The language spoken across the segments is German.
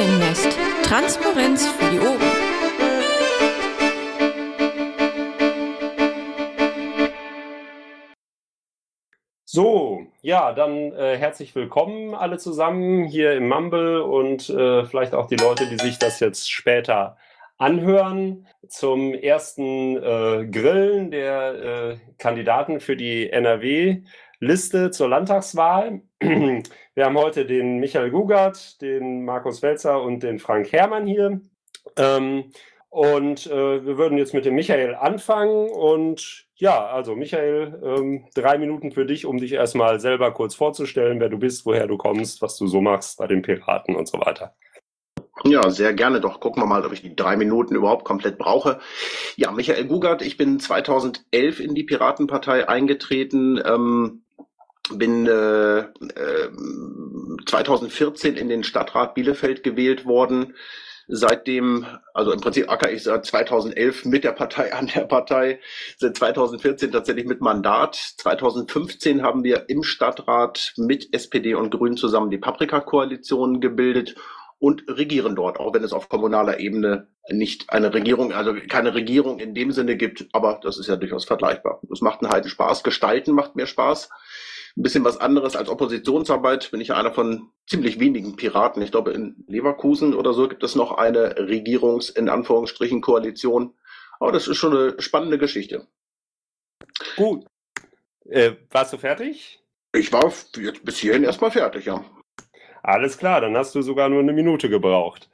Krähennest. Transparenz für die Ohren. So, ja, dann äh, herzlich willkommen alle zusammen hier im Mumble und äh, vielleicht auch die Leute, die sich das jetzt später anhören zum ersten äh, Grillen der äh, Kandidaten für die NRW-Liste zur Landtagswahl. Wir haben heute den Michael Gugart, den Markus Welzer und den Frank Herrmann hier. Ähm, und äh, wir würden jetzt mit dem Michael anfangen. Und ja, also Michael, ähm, drei Minuten für dich, um dich erstmal selber kurz vorzustellen, wer du bist, woher du kommst, was du so machst bei den Piraten und so weiter. Ja, sehr gerne. Doch gucken wir mal, ob ich die drei Minuten überhaupt komplett brauche. Ja, Michael Gugart, ich bin 2011 in die Piratenpartei eingetreten. Ähm, bin äh, äh, 2014 in den Stadtrat Bielefeld gewählt worden seitdem, also im Prinzip acker ich seit 2011 mit der Partei an der Partei, seit 2014 tatsächlich mit Mandat. 2015 haben wir im Stadtrat mit SPD und Grünen zusammen die Paprika-Koalition gebildet und regieren dort, auch wenn es auf kommunaler Ebene nicht eine Regierung, also keine Regierung in dem Sinne gibt, aber das ist ja durchaus vergleichbar. Es macht einen Heiden Spaß, gestalten macht mir Spaß ein bisschen was anderes als Oppositionsarbeit. Bin ich ja einer von ziemlich wenigen Piraten. Ich glaube, in Leverkusen oder so gibt es noch eine Regierungs-, in Anführungsstrichen, Koalition. Aber das ist schon eine spannende Geschichte. Gut. Äh, warst du fertig? Ich war jetzt bis hierhin erstmal fertig, ja. Alles klar, dann hast du sogar nur eine Minute gebraucht.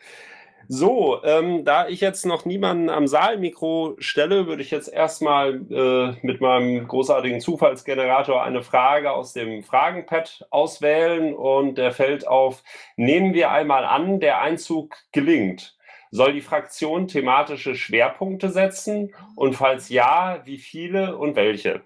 So, ähm, da ich jetzt noch niemanden am Saalmikro stelle, würde ich jetzt erstmal äh, mit meinem großartigen Zufallsgenerator eine Frage aus dem Fragenpad auswählen und der fällt auf, nehmen wir einmal an, der Einzug gelingt. Soll die Fraktion thematische Schwerpunkte setzen und falls ja, wie viele und welche?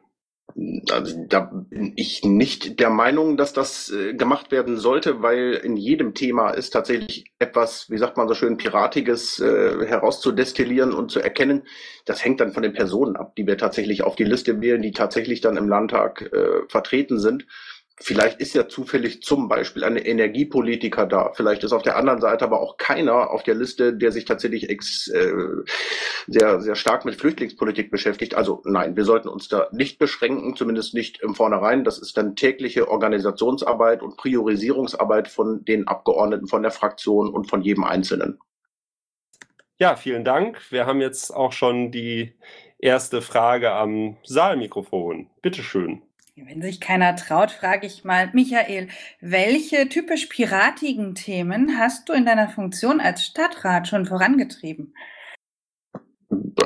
Also, da bin ich nicht der Meinung, dass das äh, gemacht werden sollte, weil in jedem Thema ist tatsächlich etwas, wie sagt man so schön, Piratiges äh, herauszudestillieren und zu erkennen. Das hängt dann von den Personen ab, die wir tatsächlich auf die Liste wählen, die tatsächlich dann im Landtag äh, vertreten sind. Vielleicht ist ja zufällig zum Beispiel ein Energiepolitiker da. Vielleicht ist auf der anderen Seite aber auch keiner auf der Liste, der sich tatsächlich ex, äh, sehr, sehr stark mit Flüchtlingspolitik beschäftigt. Also nein, wir sollten uns da nicht beschränken, zumindest nicht im Vornherein. Das ist dann tägliche Organisationsarbeit und Priorisierungsarbeit von den Abgeordneten, von der Fraktion und von jedem Einzelnen. Ja, vielen Dank. Wir haben jetzt auch schon die erste Frage am Saalmikrofon. Bitteschön. Wenn sich keiner traut, frage ich mal, Michael, welche typisch piratigen Themen hast du in deiner Funktion als Stadtrat schon vorangetrieben?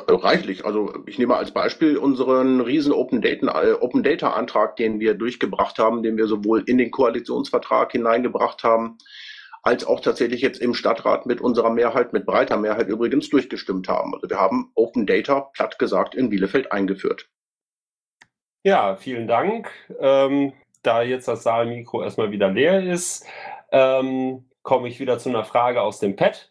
Reichlich. Also ich nehme als Beispiel unseren riesen Open Data, äh, Open Data Antrag, den wir durchgebracht haben, den wir sowohl in den Koalitionsvertrag hineingebracht haben, als auch tatsächlich jetzt im Stadtrat mit unserer Mehrheit, mit breiter Mehrheit übrigens durchgestimmt haben. Also wir haben Open Data, platt gesagt, in Bielefeld eingeführt. Ja, vielen Dank. Ähm, da jetzt das Saalmikro erstmal wieder leer ist, ähm, komme ich wieder zu einer Frage aus dem Pad.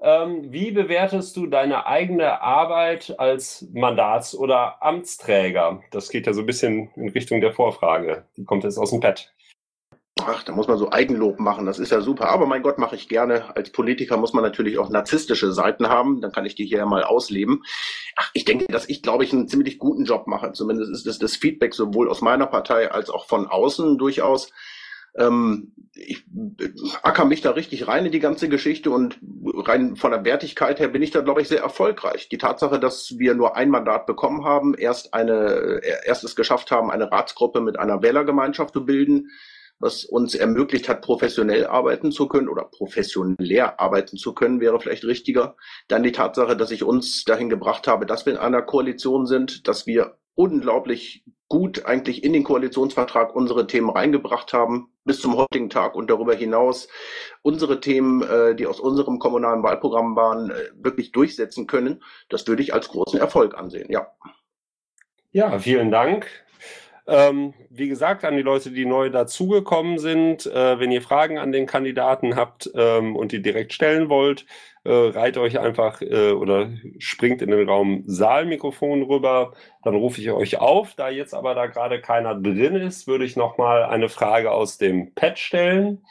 Ähm, wie bewertest du deine eigene Arbeit als Mandats- oder Amtsträger? Das geht ja so ein bisschen in Richtung der Vorfrage. Die kommt jetzt aus dem Pad. Ach, da muss man so Eigenlob machen, das ist ja super. Aber mein Gott, mache ich gerne. Als Politiker muss man natürlich auch narzisstische Seiten haben. Dann kann ich die hier ja mal ausleben. Ach, ich denke, dass ich, glaube ich, einen ziemlich guten Job mache. Zumindest ist das, das Feedback sowohl aus meiner Partei als auch von außen durchaus. Ähm, ich äh, acker mich da richtig rein in die ganze Geschichte und rein von der Wertigkeit her bin ich da, glaube ich, sehr erfolgreich. Die Tatsache, dass wir nur ein Mandat bekommen haben, erst eine, äh, erst es geschafft haben, eine Ratsgruppe mit einer Wählergemeinschaft zu bilden, was uns ermöglicht hat, professionell arbeiten zu können oder professionell arbeiten zu können, wäre vielleicht richtiger. Dann die Tatsache, dass ich uns dahin gebracht habe, dass wir in einer Koalition sind, dass wir unglaublich gut eigentlich in den Koalitionsvertrag unsere Themen reingebracht haben, bis zum heutigen Tag und darüber hinaus unsere Themen, äh, die aus unserem kommunalen Wahlprogramm waren, äh, wirklich durchsetzen können. Das würde ich als großen Erfolg ansehen, ja. Ja, vielen Dank. Ähm, wie gesagt, an die Leute, die neu dazugekommen sind, äh, wenn ihr Fragen an den Kandidaten habt ähm, und die direkt stellen wollt, äh, reiht euch einfach äh, oder springt in den Raum Saalmikrofon rüber, dann rufe ich euch auf. Da jetzt aber da gerade keiner drin ist, würde ich nochmal eine Frage aus dem Pad stellen.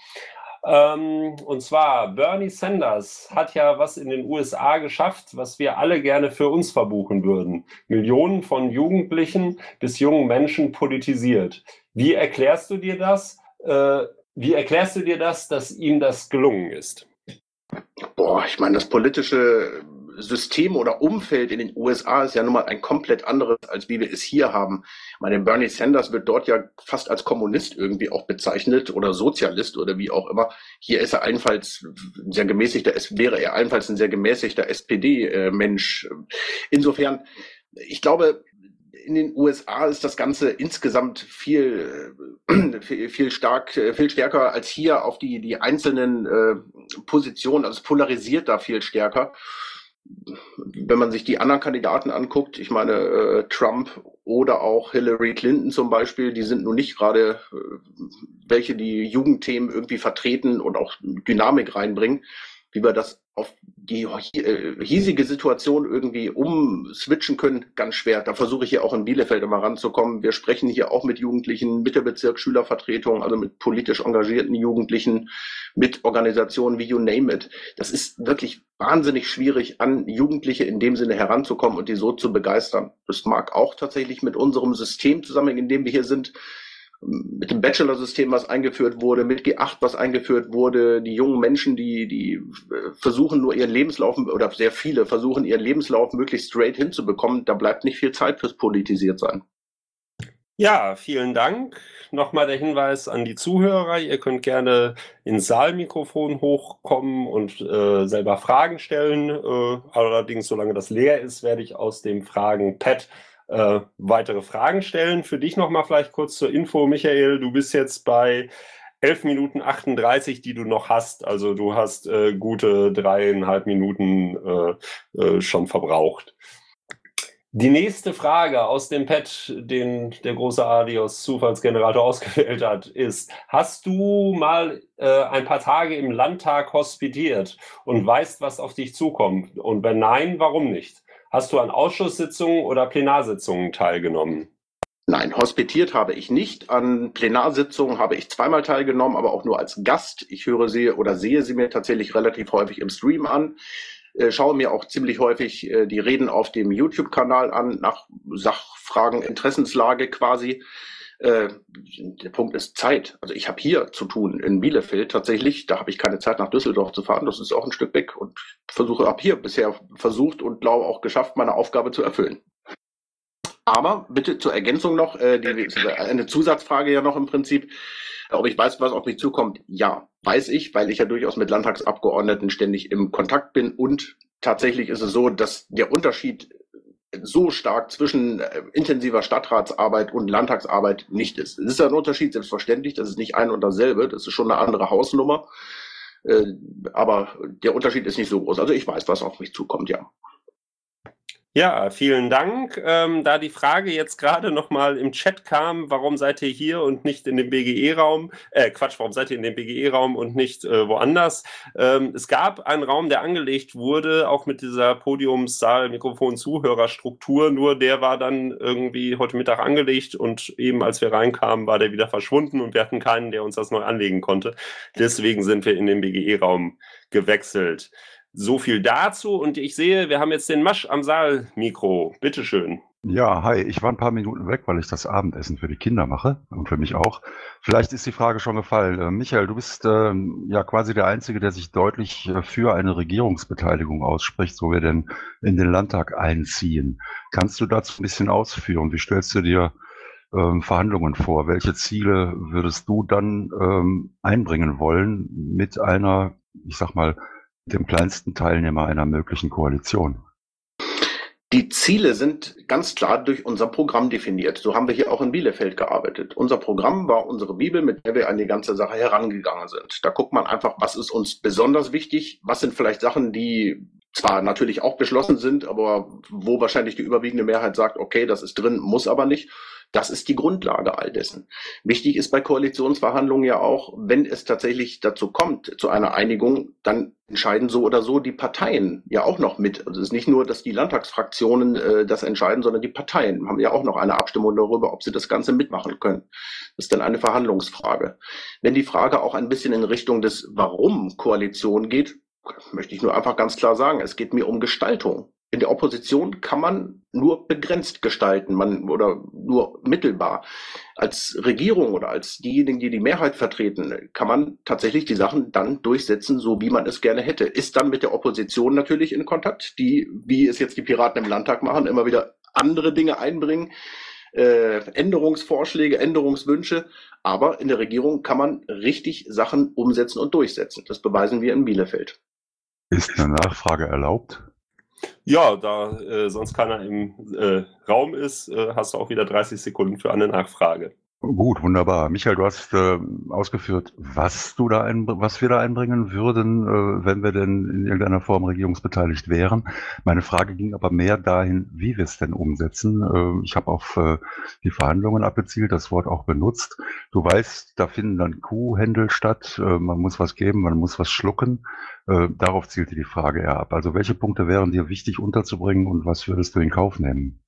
Ähm, und zwar, Bernie Sanders hat ja was in den USA geschafft, was wir alle gerne für uns verbuchen würden. Millionen von Jugendlichen bis jungen Menschen politisiert. Wie erklärst du dir das? Äh, wie erklärst du dir das, dass ihm das gelungen ist? Boah, ich meine, das politische System oder Umfeld in den USA ist ja nun mal ein komplett anderes, als wie wir es hier haben. Ich meine, Bernie Sanders wird dort ja fast als Kommunist irgendwie auch bezeichnet oder Sozialist oder wie auch immer. Hier ist er allenfalls sehr gemäßigter, es wäre er allenfalls ein sehr gemäßigter SPD-Mensch. Insofern, ich glaube, in den USA ist das Ganze insgesamt viel, viel, viel stark, viel stärker als hier auf die, die einzelnen äh, Positionen. Also es polarisiert da viel stärker. Wenn man sich die anderen Kandidaten anguckt, ich meine äh, Trump oder auch Hillary Clinton zum Beispiel, die sind nun nicht gerade äh, welche, die Jugendthemen irgendwie vertreten und auch Dynamik reinbringen wie wir das auf die hiesige Situation irgendwie umswitchen können, ganz schwer. Da versuche ich hier auch in Bielefeld immer ranzukommen. Wir sprechen hier auch mit Jugendlichen, mit der Bezirksschülervertretung, also mit politisch engagierten Jugendlichen, mit Organisationen wie You Name It. Das ist wirklich wahnsinnig schwierig, an Jugendliche in dem Sinne heranzukommen und die so zu begeistern. Das mag auch tatsächlich mit unserem System zusammen, in dem wir hier sind, mit dem Bachelor-System, was eingeführt wurde, mit G8, was eingeführt wurde, die jungen Menschen, die, die äh, versuchen nur ihren Lebenslauf, oder sehr viele versuchen ihren Lebenslauf möglichst straight hinzubekommen, da bleibt nicht viel Zeit fürs Politisiert sein. Ja, vielen Dank. Nochmal der Hinweis an die Zuhörer. Ihr könnt gerne ins Saalmikrofon hochkommen und äh, selber Fragen stellen. Äh, allerdings, solange das leer ist, werde ich aus dem Fragen-Pad äh, weitere Fragen stellen. Für dich nochmal vielleicht kurz zur Info, Michael. Du bist jetzt bei 11 Minuten 38, die du noch hast. Also du hast äh, gute dreieinhalb Minuten äh, äh, schon verbraucht. Die nächste Frage aus dem Pad, den der große Adios Zufallsgenerator ausgewählt hat, ist, hast du mal äh, ein paar Tage im Landtag hospitiert und weißt, was auf dich zukommt? Und wenn nein, warum nicht? Hast du an Ausschusssitzungen oder Plenarsitzungen teilgenommen? Nein, hospitiert habe ich nicht. An Plenarsitzungen habe ich zweimal teilgenommen, aber auch nur als Gast. Ich höre sie oder sehe sie mir tatsächlich relativ häufig im Stream an. Äh, schaue mir auch ziemlich häufig äh, die Reden auf dem YouTube-Kanal an, nach Sachfragen, Interessenslage quasi. Äh, der Punkt ist Zeit. Also ich habe hier zu tun in Bielefeld tatsächlich. Da habe ich keine Zeit nach Düsseldorf zu fahren. Das ist auch ein Stück weg und versuche ab hier bisher versucht und glaube auch geschafft, meine Aufgabe zu erfüllen. Aber bitte zur Ergänzung noch, äh, die, eine Zusatzfrage ja noch im Prinzip, ob ich weiß, was auf mich zukommt. Ja, weiß ich, weil ich ja durchaus mit Landtagsabgeordneten ständig im Kontakt bin und tatsächlich ist es so, dass der Unterschied so stark zwischen äh, intensiver Stadtratsarbeit und Landtagsarbeit nicht ist. Es ist ein Unterschied, selbstverständlich, das ist nicht ein und dasselbe, das ist schon eine andere Hausnummer, äh, aber der Unterschied ist nicht so groß. Also ich weiß, was auf mich zukommt, ja. Ja, vielen Dank. Ähm, da die Frage jetzt gerade nochmal im Chat kam, warum seid ihr hier und nicht in dem BGE-Raum? Äh, Quatsch, warum seid ihr in dem BGE-Raum und nicht äh, woanders? Ähm, es gab einen Raum, der angelegt wurde, auch mit dieser Podiumssaal, Mikrofon, Zuhörerstruktur, nur der war dann irgendwie heute Mittag angelegt und eben als wir reinkamen, war der wieder verschwunden und wir hatten keinen, der uns das neu anlegen konnte. Deswegen sind wir in den BGE-Raum gewechselt. So viel dazu. Und ich sehe, wir haben jetzt den Masch am Saalmikro. Bitteschön. Ja, hi. Ich war ein paar Minuten weg, weil ich das Abendessen für die Kinder mache und für mich auch. Vielleicht ist die Frage schon gefallen. Äh, Michael, du bist äh, ja quasi der Einzige, der sich deutlich äh, für eine Regierungsbeteiligung ausspricht, so wir denn in den Landtag einziehen. Kannst du dazu ein bisschen ausführen? Wie stellst du dir ähm, Verhandlungen vor? Welche Ziele würdest du dann ähm, einbringen wollen mit einer, ich sag mal, dem kleinsten Teilnehmer einer möglichen Koalition? Die Ziele sind ganz klar durch unser Programm definiert. So haben wir hier auch in Bielefeld gearbeitet. Unser Programm war unsere Bibel, mit der wir an die ganze Sache herangegangen sind. Da guckt man einfach, was ist uns besonders wichtig, was sind vielleicht Sachen, die zwar natürlich auch beschlossen sind, aber wo wahrscheinlich die überwiegende Mehrheit sagt, okay, das ist drin, muss aber nicht. Das ist die Grundlage all dessen. Wichtig ist bei Koalitionsverhandlungen ja auch, wenn es tatsächlich dazu kommt, zu einer Einigung, dann entscheiden so oder so die Parteien ja auch noch mit. Also es ist nicht nur, dass die Landtagsfraktionen äh, das entscheiden, sondern die Parteien haben ja auch noch eine Abstimmung darüber, ob sie das Ganze mitmachen können. Das ist dann eine Verhandlungsfrage. Wenn die Frage auch ein bisschen in Richtung des Warum Koalition geht, möchte ich nur einfach ganz klar sagen, es geht mir um Gestaltung in der Opposition kann man nur begrenzt gestalten, man oder nur mittelbar. Als Regierung oder als diejenigen, die die Mehrheit vertreten, kann man tatsächlich die Sachen dann durchsetzen, so wie man es gerne hätte. Ist dann mit der Opposition natürlich in Kontakt, die, wie es jetzt die Piraten im Landtag machen, immer wieder andere Dinge einbringen, äh, Änderungsvorschläge, Änderungswünsche. Aber in der Regierung kann man richtig Sachen umsetzen und durchsetzen. Das beweisen wir in Bielefeld. Ist eine Nachfrage erlaubt? Ja, da äh, sonst keiner im äh, Raum ist, äh, hast du auch wieder 30 Sekunden für eine Nachfrage. Gut, wunderbar. Michael, du hast äh, ausgeführt, was du da ein, was wir da einbringen würden, äh, wenn wir denn in irgendeiner Form regierungsbeteiligt wären. Meine Frage ging aber mehr dahin, wie wir es denn umsetzen. Äh, ich habe auf äh, die Verhandlungen abgezielt, das Wort auch benutzt. Du weißt, da finden dann Kuhhändel statt. Äh, man muss was geben, man muss was schlucken. Äh, darauf zielte die Frage eher ab. Also welche Punkte wären dir wichtig unterzubringen und was würdest du in Kauf nehmen?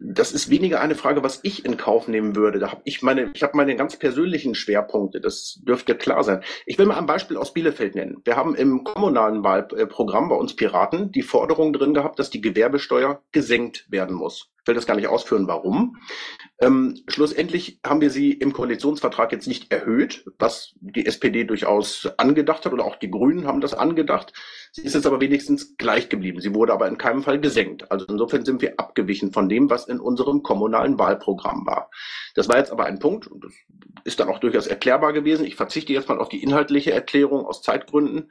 Das ist weniger eine Frage, was ich in Kauf nehmen würde. Da habe ich meine, ich habe meine ganz persönlichen Schwerpunkte. Das dürfte klar sein. Ich will mal ein Beispiel aus Bielefeld nennen. Wir haben im kommunalen Wahlprogramm bei uns Piraten die Forderung drin gehabt, dass die Gewerbesteuer gesenkt werden muss. Will das gar nicht ausführen, warum. Ähm, schlussendlich haben wir sie im Koalitionsvertrag jetzt nicht erhöht, was die SPD durchaus angedacht hat oder auch die Grünen haben das angedacht. Sie ist jetzt aber wenigstens gleich geblieben. Sie wurde aber in keinem Fall gesenkt. Also insofern sind wir abgewichen von dem, was in unserem kommunalen Wahlprogramm war. Das war jetzt aber ein Punkt und das ist dann auch durchaus erklärbar gewesen. Ich verzichte jetzt mal auf die inhaltliche Erklärung aus Zeitgründen.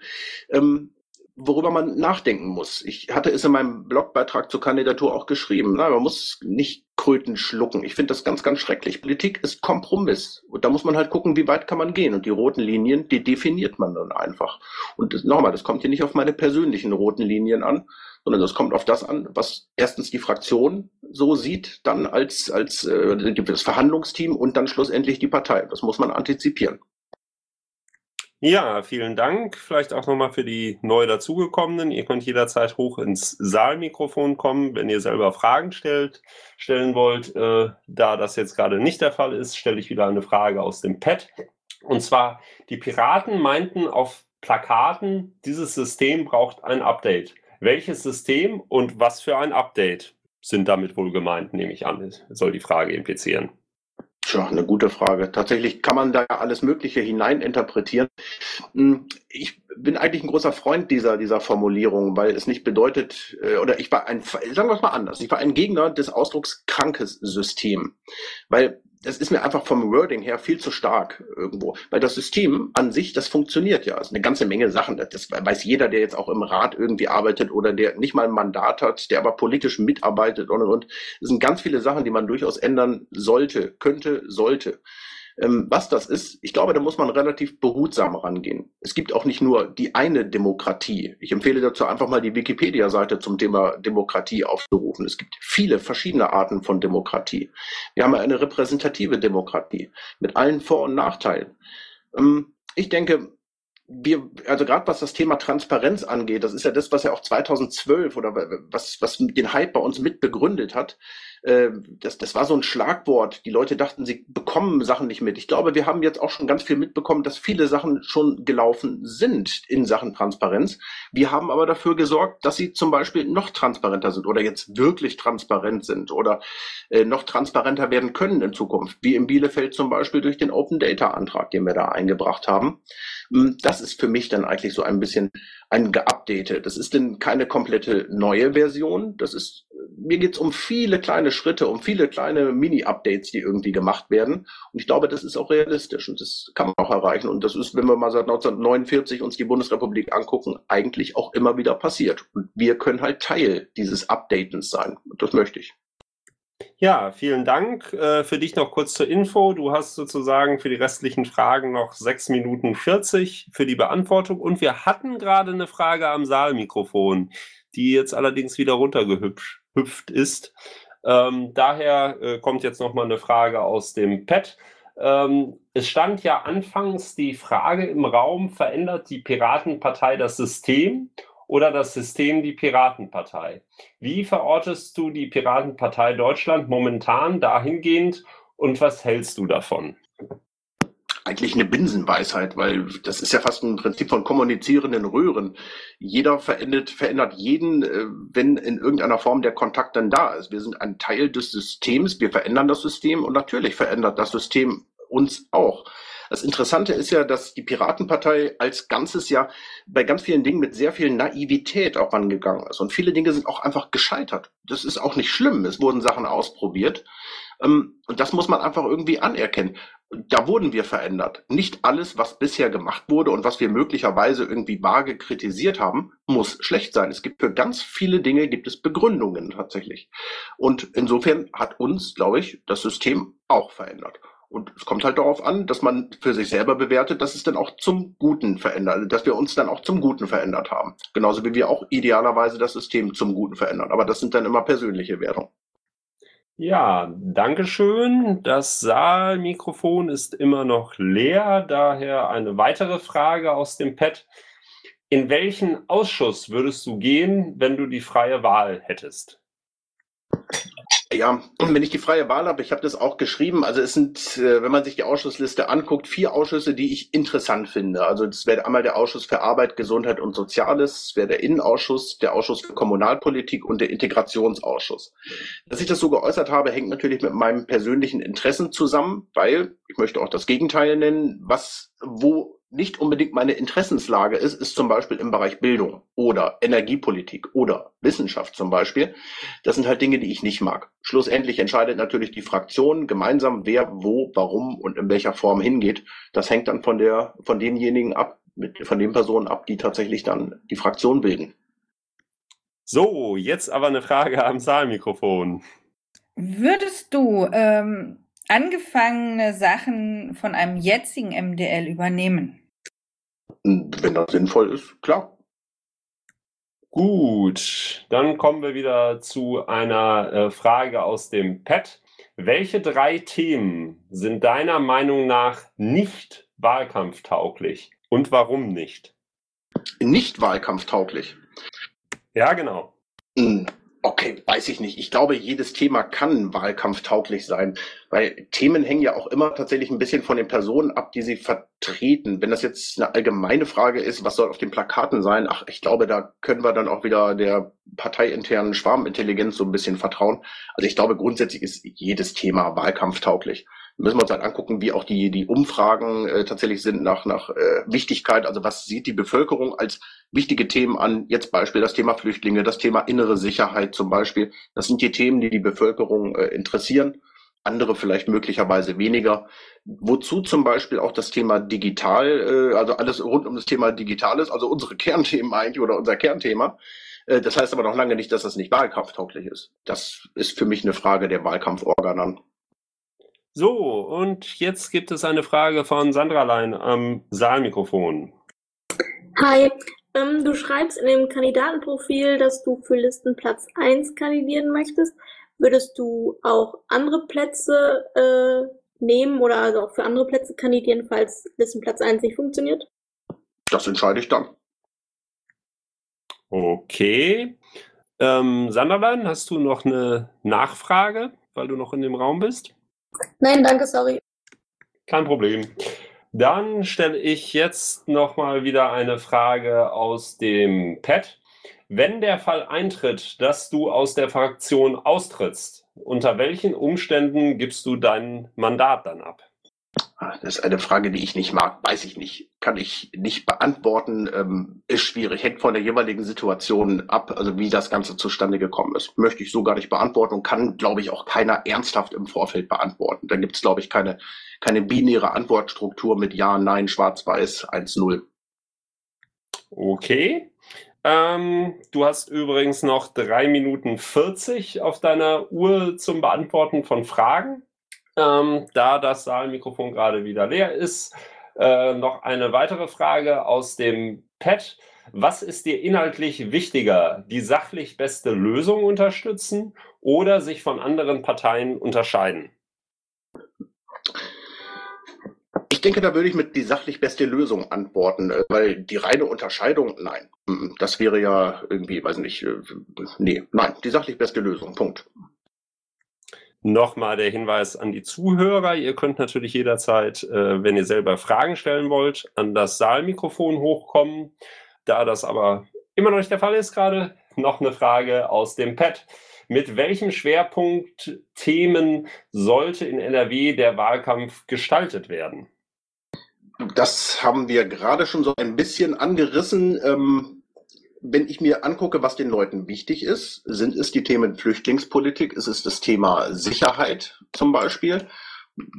Ähm, worüber man nachdenken muss. Ich hatte es in meinem Blogbeitrag zur Kandidatur auch geschrieben. Na, man muss nicht Kröten schlucken. Ich finde das ganz, ganz schrecklich. Politik ist Kompromiss. Und da muss man halt gucken, wie weit kann man gehen. Und die roten Linien, die definiert man dann einfach. Und nochmal, das kommt hier nicht auf meine persönlichen roten Linien an, sondern das kommt auf das an, was erstens die Fraktion so sieht, dann als, als äh, das Verhandlungsteam und dann schlussendlich die Partei. Das muss man antizipieren. Ja, vielen Dank. Vielleicht auch nochmal für die neu dazugekommenen. Ihr könnt jederzeit hoch ins Saalmikrofon kommen, wenn ihr selber Fragen stellt, stellen wollt. Äh, da das jetzt gerade nicht der Fall ist, stelle ich wieder eine Frage aus dem Pad. Und zwar, die Piraten meinten auf Plakaten, dieses System braucht ein Update. Welches System und was für ein Update sind damit wohl gemeint, nehme ich an, soll die Frage implizieren. Tja, eine gute Frage. Tatsächlich kann man da alles Mögliche hineininterpretieren. Hm, ich bin eigentlich ein großer Freund dieser, dieser Formulierung, weil es nicht bedeutet, äh, oder ich war ein, sagen wir es mal anders, ich war ein Gegner des Ausdrucks krankes System. Weil das ist mir einfach vom Wording her viel zu stark irgendwo. Weil das System an sich, das funktioniert ja. Es ist eine ganze Menge Sachen. Das weiß jeder, der jetzt auch im Rat irgendwie arbeitet oder der nicht mal ein Mandat hat, der aber politisch mitarbeitet und und und. Es sind ganz viele Sachen, die man durchaus ändern sollte, könnte, sollte. Ähm, was das ist, ich glaube, da muss man relativ behutsam rangehen. Es gibt auch nicht nur die eine Demokratie. Ich empfehle dazu einfach mal die Wikipedia-Seite zum Thema Demokratie aufzurufen. Es gibt viele verschiedene Arten von Demokratie. Wir haben eine repräsentative Demokratie mit allen Vor- und Nachteilen. Ähm, ich denke, wir, also gerade was das Thema Transparenz angeht, das ist ja das, was ja auch 2012 oder was, was den Hype bei uns mit begründet hat. Äh, das, das war so ein Schlagwort. Die Leute dachten, sie bekommen Sachen nicht mit. Ich glaube, wir haben jetzt auch schon ganz viel mitbekommen, dass viele Sachen schon gelaufen sind in Sachen Transparenz. Wir haben aber dafür gesorgt, dass sie zum Beispiel noch transparenter sind oder jetzt wirklich transparent sind oder äh, noch transparenter werden können in Zukunft, wie in Bielefeld zum Beispiel durch den Open Data Antrag, den wir da eingebracht haben. Hm, das ist für mich dann eigentlich so ein bisschen ein geupdatet. Das ist denn keine komplette neue Version. Das ist, mir geht's um viele kleine Schritte, um viele kleine Mini-Updates, die irgendwie gemacht werden. Und ich glaube, das ist auch realistisch und das kann man auch erreichen. Und das ist, wenn wir mal seit 1949 uns die Bundesrepublik angucken, eigentlich auch immer wieder passiert. Und wir können halt Teil dieses Updatens sein. Und das möchte ich. Ja, vielen Dank. Äh, für dich noch kurz zur Info. Du hast sozusagen für die restlichen Fragen noch 6 Minuten 40 für die Beantwortung. Und wir hatten gerade eine Frage am Saalmikrofon, die jetzt allerdings wieder runtergehüpft ist. Ähm, daher äh, kommt jetzt noch mal eine Frage aus dem Pad. Ähm, es stand ja anfangs die Frage im Raum, verändert die Piratenpartei das System oder das System die Piratenpartei? Wie verortest du die Piratenpartei Deutschland momentan dahingehend und was hältst du davon? eigentlich eine Binsenweisheit, weil das ist ja fast ein Prinzip von kommunizierenden Röhren. Jeder verändert, verändert jeden, äh, wenn in irgendeiner Form der Kontakt dann da ist. Wir sind ein Teil des Systems, wir verändern das System und natürlich verändert das System uns auch. Das Interessante ist ja, dass die Piratenpartei als Ganzes ja bei ganz vielen Dingen mit sehr viel Naivität auch angegangen ist. Und viele Dinge sind auch einfach gescheitert. Das ist auch nicht schlimm. Es wurden Sachen ausprobiert. Ähm, und das muss man einfach irgendwie anerkennen da wurden wir verändert. Nicht alles, was bisher gemacht wurde und was wir möglicherweise irgendwie vage kritisiert haben, muss schlecht sein. Es gibt für ganz viele Dinge gibt es Begründungen tatsächlich. Und insofern hat uns, glaube ich, das System auch verändert. Und es kommt halt darauf an, dass man für sich selber bewertet, dass es dann auch zum Guten verändert, dass wir uns dann auch zum Guten verändert haben. Genauso wie wir auch idealerweise das System zum Guten verändern. Aber das sind dann immer persönliche Wertungen. Ja, danke schön. Das Saalmikrofon ist immer noch leer, daher eine weitere Frage aus dem Pad. In welchen Ausschuss würdest du gehen, wenn du die freie Wahl hättest? Ja, wenn ich die freie Wahl habe, ich habe das auch geschrieben, also es sind, äh, wenn man sich die Ausschussliste anguckt, vier Ausschüsse, die ich interessant finde. Also das wäre einmal der Ausschuss für Arbeit, Gesundheit und Soziales, wäre der Innenausschuss, der Ausschuss für Kommunalpolitik und der Integrationsausschuss. Dass ich das so geäußert habe, hängt natürlich mit meinem persönlichen Interessen zusammen, weil ich möchte auch das Gegenteil nennen, was, wo nicht unbedingt meine Interessenslage ist, ist zum Beispiel im Bereich Bildung oder Energiepolitik oder Wissenschaft zum Beispiel. Das sind halt Dinge, die ich nicht mag. Schlussendlich entscheidet natürlich die Fraktion gemeinsam, wer wo, warum und in welcher Form hingeht. Das hängt dann von der, von denjenigen ab, mit, von den Personen ab, die tatsächlich dann die Fraktion bilden. So, jetzt aber eine Frage am Saalmikrofon. Würdest du ähm, angefangene Sachen von einem jetzigen MDL übernehmen? Wenn das sinnvoll ist, klar. Gut, dann kommen wir wieder zu einer äh, Frage aus dem Pad. Welche drei Themen sind deiner Meinung nach nicht wahlkampftauglich und warum nicht? Nicht wahlkampftauglich. Ja, genau. Okay, weiß ich nicht. Ich glaube, jedes Thema kann wahlkampftauglich sein, weil Themen hängen ja auch immer tatsächlich ein bisschen von den Personen ab, die sie vertreten. Wenn das jetzt eine allgemeine Frage ist, was soll auf den Plakaten sein? Ach, ich glaube, da können wir dann auch wieder der parteiinternen Schwarmintelligenz so ein bisschen vertrauen. Also ich glaube, grundsätzlich ist jedes Thema wahlkampftauglich müssen wir uns halt angucken, wie auch die, die Umfragen äh, tatsächlich sind nach, nach äh, Wichtigkeit. Also was sieht die Bevölkerung als wichtige Themen an? Jetzt Beispiel das Thema Flüchtlinge, das Thema innere Sicherheit zum Beispiel. Das sind die Themen, die die Bevölkerung äh, interessieren. Andere vielleicht möglicherweise weniger. Wozu zum Beispiel auch das Thema digital, äh, also alles rund um das Thema Digitales, also unsere Kernthemen eigentlich oder unser Kernthema. Äh, das heißt aber noch lange nicht, dass das nicht wahlkampftauglich ist. Das ist für mich eine Frage der Wahlkampforganen. So, und jetzt gibt es eine Frage von Sandra Lein am Saalmikrofon. Hi, ähm, du schreibst in dem Kandidatenprofil, dass du für Listenplatz 1 kandidieren möchtest. Würdest du auch andere Plätze äh, nehmen oder also auch für andere Plätze kandidieren, falls Listenplatz 1 nicht funktioniert? Das entscheide ich dann. Okay. Ähm, Sanderlein, hast du noch eine Nachfrage, weil du noch in dem Raum bist? Nein, danke, sorry. Kein Problem. Dann stelle ich jetzt nochmal wieder eine Frage aus dem Pad. Wenn der Fall eintritt, dass du aus der Fraktion austrittst, unter welchen Umständen gibst du dein Mandat dann ab? Ah, das ist eine Frage, die ich nicht mag, weiß ich nicht. Kann ich nicht beantworten, ähm, ist schwierig, hängt von der jeweiligen Situation ab, also wie das Ganze zustande gekommen ist. Möchte ich so gar nicht beantworten und kann, glaube ich, auch keiner ernsthaft im Vorfeld beantworten. Da gibt es, glaube ich, keine, keine binäre Antwortstruktur mit Ja, Nein, Schwarz-Weiß, 1-0. Okay. Ähm, du hast übrigens noch drei Minuten 40 auf deiner Uhr zum Beantworten von Fragen. Ähm, da das Saalmikrofon gerade wieder leer ist, Äh, noch eine weitere Frage aus dem Pad. Was ist dir inhaltlich wichtiger, die sachlich beste Lösung unterstützen oder sich von anderen Parteien unterscheiden? Ich denke, da würde ich mit die sachlich beste Lösung antworten, äh, weil die reine Unterscheidung, nein, mm, das wäre ja irgendwie, weiß nicht, äh, nee, nein, die sachlich beste Lösung, Punkt. Nochmal der Hinweis an die Zuhörer. Ihr könnt natürlich jederzeit, äh, wenn ihr selber Fragen stellen wollt, an das Saalmikrofon hochkommen. Da das aber immer noch nicht der Fall ist gerade, noch eine Frage aus dem Pad. Mit welchem Schwerpunkt Themen sollte in NRW der Wahlkampf gestaltet werden? Das haben wir gerade schon so ein bisschen angerissen. Ähm, wenn ich mir angucke, was den Leuten wichtig ist, sind es die Themen Flüchtlingspolitik, ist es das Thema Sicherheit zum Beispiel.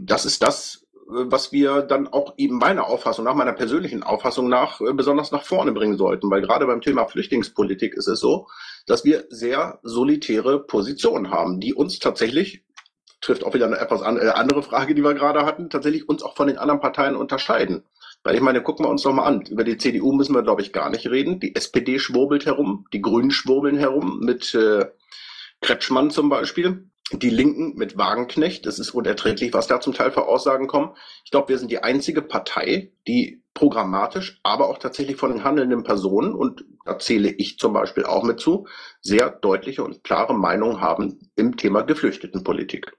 Das ist das, was wir dann auch eben meiner Auffassung nach, meiner persönlichen Auffassung nach, äh, besonders nach vorne bringen sollten. Weil gerade beim Thema Flüchtlingspolitik ist es so, dass wir sehr solitäre Positionen haben, die uns tatsächlich, trifft auch wieder eine etwas äh, andere Frage, die wir gerade hatten, tatsächlich uns auch von den anderen Parteien unterscheiden. Weil ich meine, gucken wir uns doch mal an. Über die CDU müssen wir, glaube ich, gar nicht reden. Die SPD schwurbelt herum, die Grünen schwurbeln herum mit äh, Kretschmann zum Beispiel die Linken mit Wagenknecht. Das ist unerträglich, was da zum Teil für Aussagen kommen. Ich glaube, wir sind die einzige Partei, die programmatisch, aber auch tatsächlich von den handelnden Personen, und da zähle ich zum Beispiel auch mit zu, sehr deutliche und klare Meinungen haben im Thema Geflüchtetenpolitik.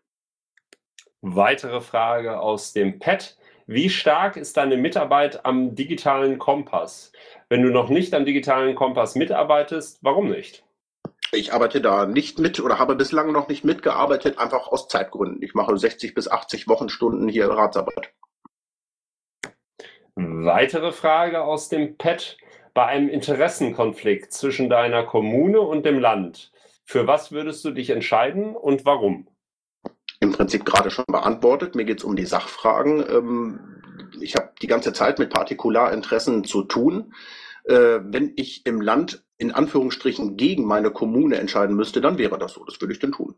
Weitere Frage aus dem Pad. Wie stark ist deine Mitarbeit am digitalen Kompass? Wenn du noch nicht am digitalen Kompass mitarbeitest, warum nicht? Ich arbeite da nicht mit oder habe bislang noch nicht mitgearbeitet, einfach aus Zeitgründen. Ich mache 60 bis 80 Wochenstunden hier Ratsarbeit. Weitere Frage aus dem Pad. Bei einem Interessenkonflikt zwischen deiner Kommune und dem Land, für was würdest du dich entscheiden und warum? Im Prinzip gerade schon beantwortet. Mir geht es um die Sachfragen. Ähm, ich habe die ganze Zeit mit Partikularinteressen zu tun. Äh, wenn ich im Land in Anführungsstrichen gegen meine Kommune entscheiden müsste, dann wäre das so. Das würde ich denn tun.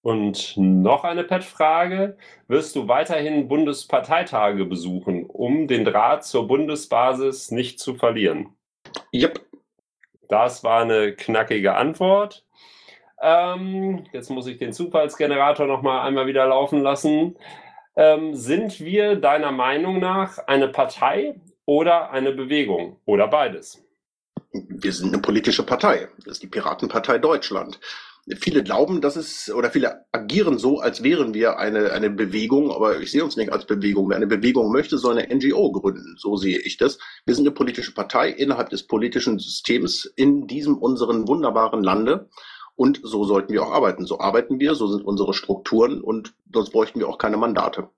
Und noch eine Pet-Frage. Wirst du weiterhin Bundesparteitage besuchen, um den Draht zur Bundesbasis nicht zu verlieren? Yep. Das war eine knackige Antwort. Ähm, jetzt muss ich den Zufallsgenerator noch mal einmal wieder laufen lassen. Ähm, sind wir deiner Meinung nach eine Partei oder eine Bewegung oder beides? wir sind eine politische Partei. Das ist die Piratenpartei Deutschland. Viele glauben, dass es, oder viele agieren so, als wären wir eine, eine Bewegung, aber ich sehe uns nicht als Bewegung. Wer eine Bewegung möchte, soll eine NGO gründen. So sehe ich das. Wir sind eine politische Partei innerhalb des politischen Systems in diesem unseren wunderbaren Lande. Und so sollten wir auch arbeiten. So arbeiten wir, so sind unsere Strukturen und sonst bräuchten wir auch keine Mandate.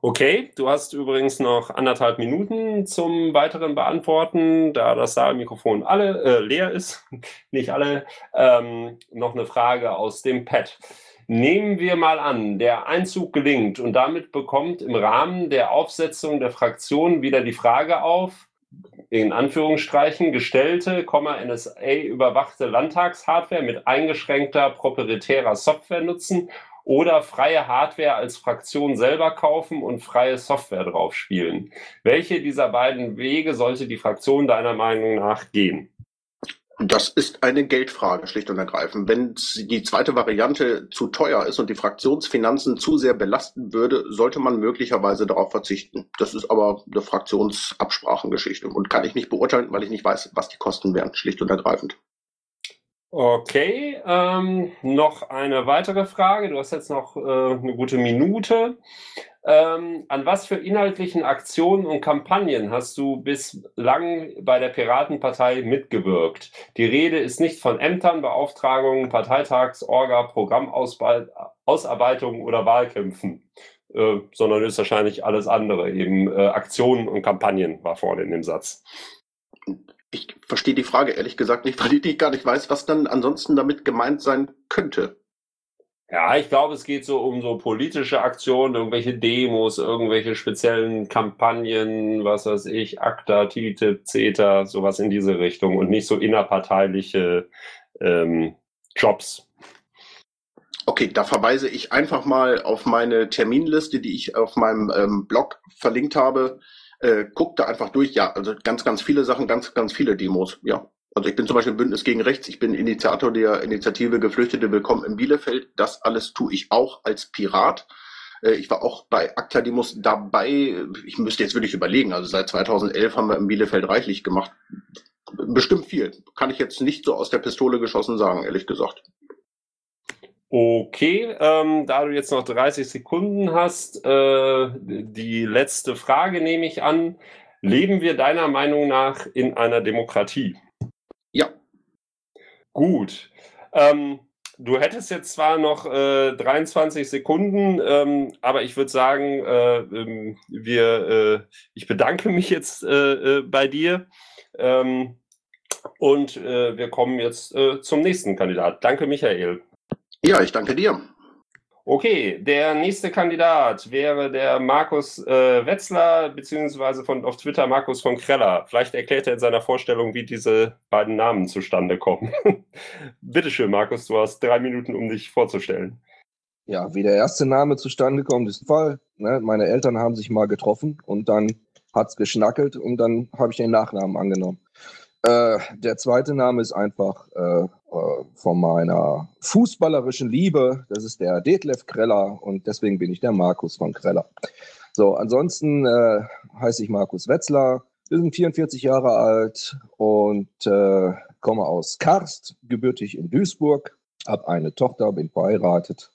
Okay, du hast übrigens noch anderthalb Minuten zum weiteren Beantworten, da das Saalmikrofon alle äh, leer ist, nicht alle. Ähm, noch eine Frage aus dem Pad. Nehmen wir mal an, der Einzug gelingt und damit bekommt im Rahmen der Aufsetzung der Fraktion wieder die Frage auf, in Anführungsstrichen gestellte, NSA überwachte Landtagshardware mit eingeschränkter proprietärer Software nutzen oder freie Hardware als Fraktion selber kaufen und freie Software drauf spielen. Welche dieser beiden Wege sollte die Fraktion deiner Meinung nach gehen? Das ist eine Geldfrage, schlicht und ergreifend. Wenn die zweite Variante zu teuer ist und die Fraktionsfinanzen zu sehr belasten würde, sollte man möglicherweise darauf verzichten. Das ist aber eine Fraktionsabsprachengeschichte und kann ich nicht beurteilen, weil ich nicht weiß, was die Kosten wären, schlicht und ergreifend. Okay, ähm, noch eine weitere Frage. Du hast jetzt noch äh, eine gute Minute. Ähm, an was für inhaltlichen Aktionen und Kampagnen hast du bislang bei der Piratenpartei mitgewirkt? Die Rede ist nicht von Ämtern, Beauftragungen, Parteitags-, Orga, Programmausarbeitung oder Wahlkämpfen, äh, sondern ist wahrscheinlich alles andere, eben äh, Aktionen und Kampagnen war vorne in dem Satz. Ich verstehe die Frage ehrlich gesagt nicht, weil ich gar nicht weiß, was dann ansonsten damit gemeint sein könnte. Ja, ich glaube, es geht so um so politische Aktionen, irgendwelche Demos, irgendwelche speziellen Kampagnen, was weiß ich, ACTA, TTIP, CETA, sowas in diese Richtung und nicht so innerparteiliche ähm, Jobs. Okay, da verweise ich einfach mal auf meine Terminliste, die ich auf meinem ähm, Blog verlinkt habe. Äh, guckt da einfach durch. Ja, also ganz, ganz viele Sachen, ganz, ganz viele Demos. Ja. Also ich bin zum Beispiel Bündnis gegen Rechts. Ich bin Initiator der Initiative Geflüchtete Willkommen in Bielefeld. Das alles tue ich auch als Pirat. Äh, ich war auch bei ACTA Demos dabei. Ich müsste jetzt wirklich überlegen. Also seit 2011 haben wir in Bielefeld reichlich gemacht. Bestimmt viel. Kann ich jetzt nicht so aus der Pistole geschossen sagen, ehrlich gesagt. Okay, ähm, da du jetzt noch 30 Sekunden hast, äh, die letzte Frage nehme ich an. Leben wir deiner Meinung nach in einer Demokratie? Ja. Gut. Ähm, du hättest jetzt zwar noch äh, 23 Sekunden, ähm, aber ich würde sagen, äh, ähm, wir, äh, ich bedanke mich jetzt äh, äh, bei dir. Ähm, und wir kommen jetzt zum nächsten Kandidat. Danke, Michael. Ja, ich danke dir. Okay, der nächste Kandidat wäre der Markus äh, Wetzler, beziehungsweise von, auf Twitter Markus von Kreller. Vielleicht erklärt er in seiner Vorstellung, wie diese beiden Namen zustande kommen. Bitteschön, Markus, du hast drei Minuten, um dich vorzustellen. Ja, wie der erste Name zustande kommt, ist ein Fall. Ne? Meine Eltern haben sich mal getroffen und dann hat es geschnackelt und dann habe ich den Nachnamen angenommen. Äh, der zweite Name ist einfach äh, äh, von meiner fußballerischen Liebe. Das ist der Detlef Kreller und deswegen bin ich der Markus von Kreller. So, ansonsten äh, heiße ich Markus Wetzler, bin 44 Jahre alt und äh, komme aus Karst, gebürtig in Duisburg, habe eine Tochter, bin verheiratet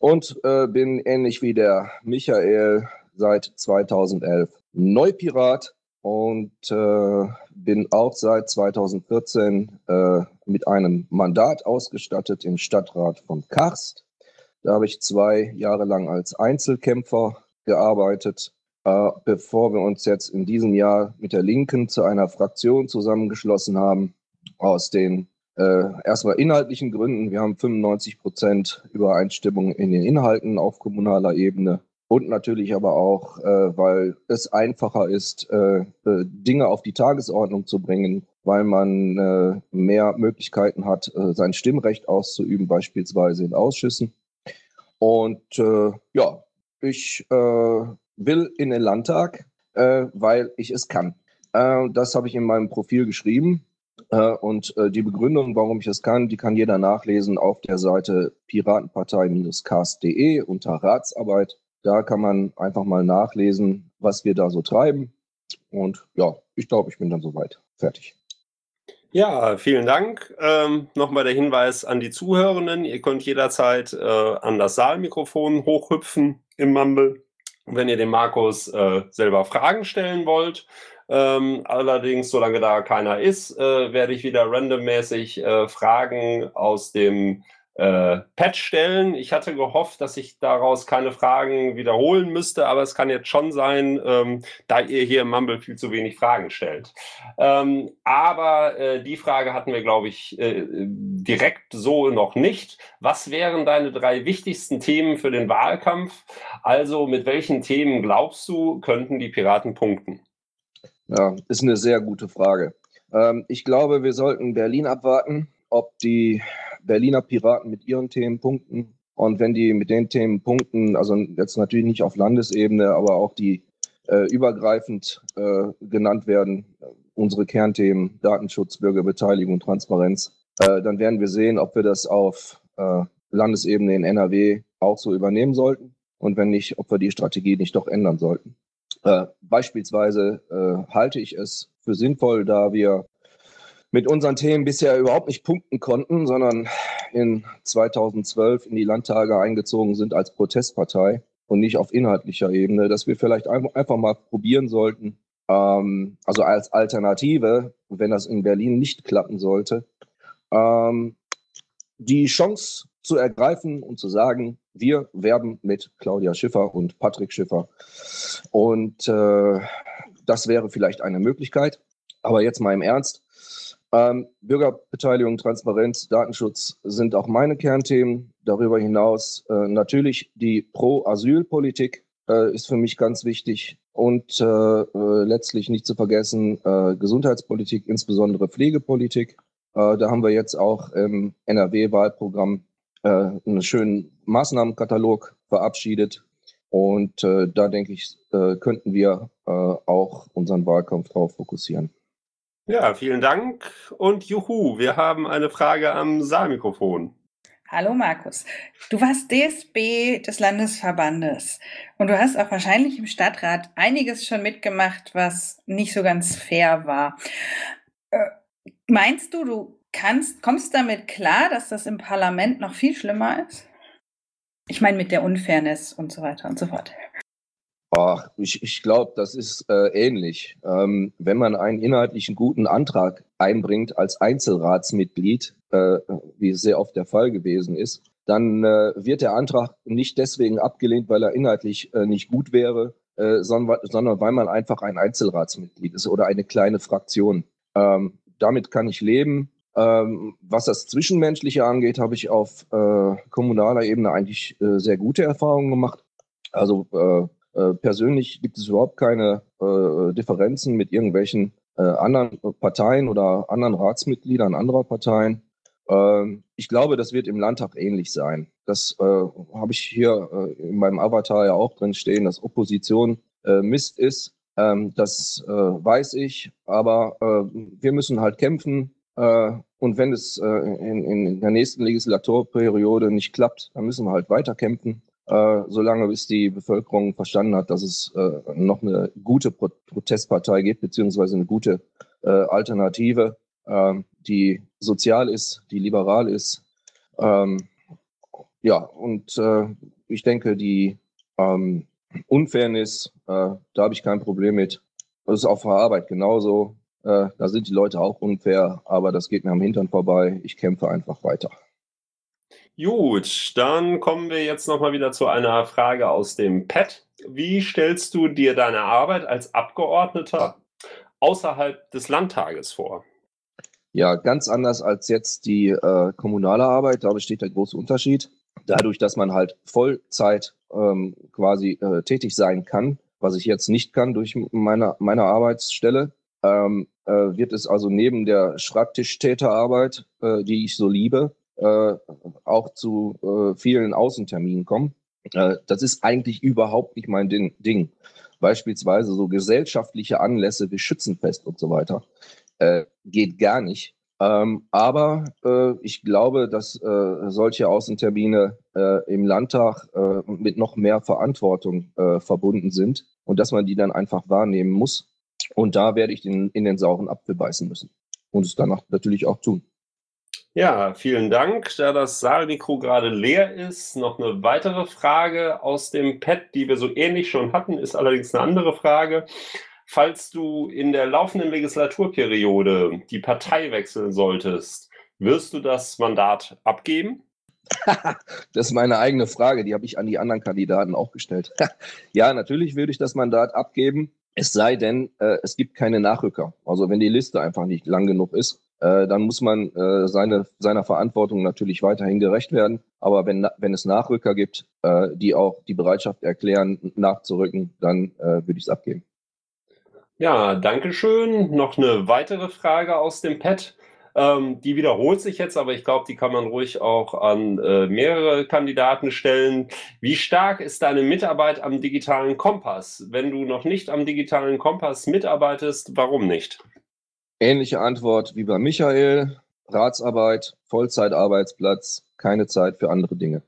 und äh, bin ähnlich wie der Michael seit 2011 Neupirat und äh, bin auch seit 2014 äh, mit einem Mandat ausgestattet im Stadtrat von Karst. Da habe ich zwei Jahre lang als Einzelkämpfer gearbeitet, äh, bevor wir uns jetzt in diesem Jahr mit der Linken zu einer Fraktion zusammengeschlossen haben, aus den äh, erstmal inhaltlichen Gründen. Wir haben 95 Prozent Übereinstimmung in den Inhalten auf kommunaler Ebene und natürlich aber auch, äh, weil es einfacher ist, äh, äh, Dinge auf die Tagesordnung zu bringen, weil man äh, mehr Möglichkeiten hat, äh, sein Stimmrecht auszuüben, beispielsweise in Ausschüssen. Und äh, ja, ich will in den Landtag, weil ich es kann. Das habe ich in meinem Profil geschrieben. Und die Begründung, warum ich es kann, die kann jeder nachlesen auf der Seite piratenpartei-cast.de unter Ratsarbeit. Da kann man einfach mal nachlesen, was wir da so treiben. Und ja, ich glaube, ich bin dann soweit fertig. Ja, vielen Dank. Ähm, Nochmal der Hinweis an die Zuhörenden. Ihr könnt jederzeit äh, an das Saalmikrofon hochhüpfen im Mumble, wenn ihr dem Markus äh, selber Fragen stellen wollt. Ähm, allerdings, solange da keiner ist, äh, werde ich wieder randommäßig äh, Fragen aus dem äh, Patch stellen. Ich hatte gehofft, dass ich daraus keine Fragen wiederholen müsste, aber es kann jetzt schon sein, ähm, da ihr hier im Mumble viel zu wenig Fragen stellt. Ähm, aber äh, die Frage hatten wir, glaube ich, äh, direkt so noch nicht. Was wären deine drei wichtigsten Themen für den Wahlkampf? Also mit welchen Themen glaubst du, könnten die Piraten punkten? Ja, ist eine sehr gute Frage. Ähm, ich glaube, wir sollten Berlin abwarten, ob die Berliner Piraten mit ihren Themen punkten. Und wenn die mit den Themen punkten, also jetzt natürlich nicht auf Landesebene, aber auch die äh, übergreifend äh, genannt werden, unsere Kernthemen Datenschutz, Bürgerbeteiligung, Transparenz, äh, dann werden wir sehen, ob wir das auf äh, Landesebene in NRW auch so übernehmen sollten und wenn nicht, ob wir die Strategie nicht doch ändern sollten. Äh, beispielsweise äh, halte ich es für sinnvoll, da wir mit unseren Themen bisher überhaupt nicht punkten konnten, sondern in 2012 in die Landtage eingezogen sind als Protestpartei und nicht auf inhaltlicher Ebene, dass wir vielleicht einfach mal probieren sollten, ähm, also als Alternative, wenn das in Berlin nicht klappen sollte, ähm, die Chance zu ergreifen und zu sagen, wir werben mit Claudia Schiffer und Patrick Schiffer. Und äh, das wäre vielleicht eine Möglichkeit. Aber jetzt mal im Ernst. Ähm, Bürgerbeteiligung, Transparenz, Datenschutz sind auch meine Kernthemen. Darüber hinaus äh, natürlich die Pro-Asyl-Politik äh, ist für mich ganz wichtig und äh, äh letztlich nicht zu vergessen äh, Gesundheitspolitik, insbesondere Pflegepolitik. Äh, da haben wir jetzt auch im NRW-Wahlprogramm einen schönen Maßnahmenkatalog verabschiedet. Und da denke ich, könnten wir auch unseren Wahlkampf drauf fokussieren. Ja, vielen Dank und juhu, wir haben eine Frage am Saalmikrofon. Hallo Markus, du warst DSB des Landesverbandes und du hast auch wahrscheinlich im Stadtrat einiges schon mitgemacht, was nicht so ganz fair war. Äh, meinst du, du kannst, kommst damit klar, dass das im Parlament noch viel schlimmer ist? Ich meine mit der Unfairness und so weiter und so fort. Ach, ich, ich glaube, das ist äh, ähnlich. Ähm, wenn man einen inhaltlichen guten Antrag einbringt als Einzelratsmitglied, äh, wie es sehr oft der Fall gewesen ist, dann äh, wird der Antrag nicht deswegen abgelehnt, weil er inhaltlich äh, nicht gut wäre, äh, sondern, sondern weil man einfach ein Einzelratsmitglied ist oder eine kleine Fraktion. Ähm, damit kann ich leben. Ähm, was das Zwischenmenschliche angeht, habe ich auf äh, kommunaler Ebene eigentlich sehr gute Erfahrungen gemacht. Also äh, persönlich gibt es überhaupt keine äh, Differenzen mit irgendwelchen äh, anderen Parteien oder anderen Ratsmitgliedern anderer Parteien. Ähm, ich glaube, das wird im Landtag ähnlich sein. Das äh, habe ich hier äh, in meinem Avatar ja auch drin stehen, dass Opposition Mist ist. Ähm, das weiß ich, aber wir müssen halt kämpfen. Und wenn es in, in der nächsten Legislaturperiode nicht klappt, dann müssen wir halt weiter kämpfen, äh, solange bis die Bevölkerung verstanden hat, dass es äh, noch eine gute Pro Protestpartei gibt, beziehungsweise eine gute äh, Alternative, äh, die sozial ist, die liberal ist. Ähm, ja, und äh, ich denke, die ähm, Unfairness, äh, da habe ich kein Problem mit. Das ist auf der Arbeit genauso. Äh, da sind die Leute auch unfair, aber das geht mir am Hintern vorbei. Ich kämpfe einfach weiter. Gut, dann kommen wir jetzt nochmal wieder zu einer Frage aus dem Pad. Wie stellst du dir deine Arbeit als Abgeordneter außerhalb des Landtages vor? Ja, ganz anders als jetzt die äh, kommunale Arbeit. Da besteht der große Unterschied. Dadurch, dass man halt Vollzeit ähm, quasi äh, tätig sein kann, was ich jetzt nicht kann durch meine, meine Arbeitsstelle, ähm, äh, wird es also neben der Schreibtischtäterarbeit, äh, die ich so liebe, äh, auch zu äh, vielen Außenterminen kommen. Äh, das ist eigentlich überhaupt nicht mein Ding. Beispielsweise so gesellschaftliche Anlässe wie Schützenfest und so weiter. Äh, geht gar nicht. Ähm, aber äh, ich glaube, dass äh, solche Außentermine im Landtag mit noch mehr Verantwortung verbunden sind und dass man die dann einfach wahrnehmen muss. Und da werde ich den, in den sauren Apfel beißen müssen und es danach natürlich auch tun. Ja, vielen Dank. Da das Saalmikro gerade leer ist, noch eine weitere Frage aus dem Pad, die wir so ähnlich schon hatten, ist allerdings eine andere Frage. Falls du in der laufenden Legislaturperiode die Partei wechseln solltest, wirst du das Mandat abgeben? das ist meine eigene Frage, die habe ich an die anderen Kandidaten auch gestellt. ja, natürlich würde ich das Mandat abgeben, es sei denn, äh, es gibt keine Nachrücker. Also wenn die Liste einfach nicht lang genug ist, äh, dann muss man äh, seine, seiner Verantwortung natürlich weiterhin gerecht werden. Aber wenn, wenn es Nachrücker gibt, äh, die auch die Bereitschaft erklären, nachzurücken, dann äh, würde ich es abgeben. Ja, danke schön. Noch eine weitere Frage aus dem Pad. Ähm, die wiederholt sich jetzt, aber ich glaube, die kann man ruhig auch an äh, mehrere Kandidaten stellen. Wie stark ist deine Mitarbeit am digitalen Kompass? Wenn du noch nicht am digitalen Kompass mitarbeitest, warum nicht? Ähnliche Antwort wie bei Michael. Ratsarbeit, Vollzeitarbeitsplatz, keine Zeit für andere Dinge.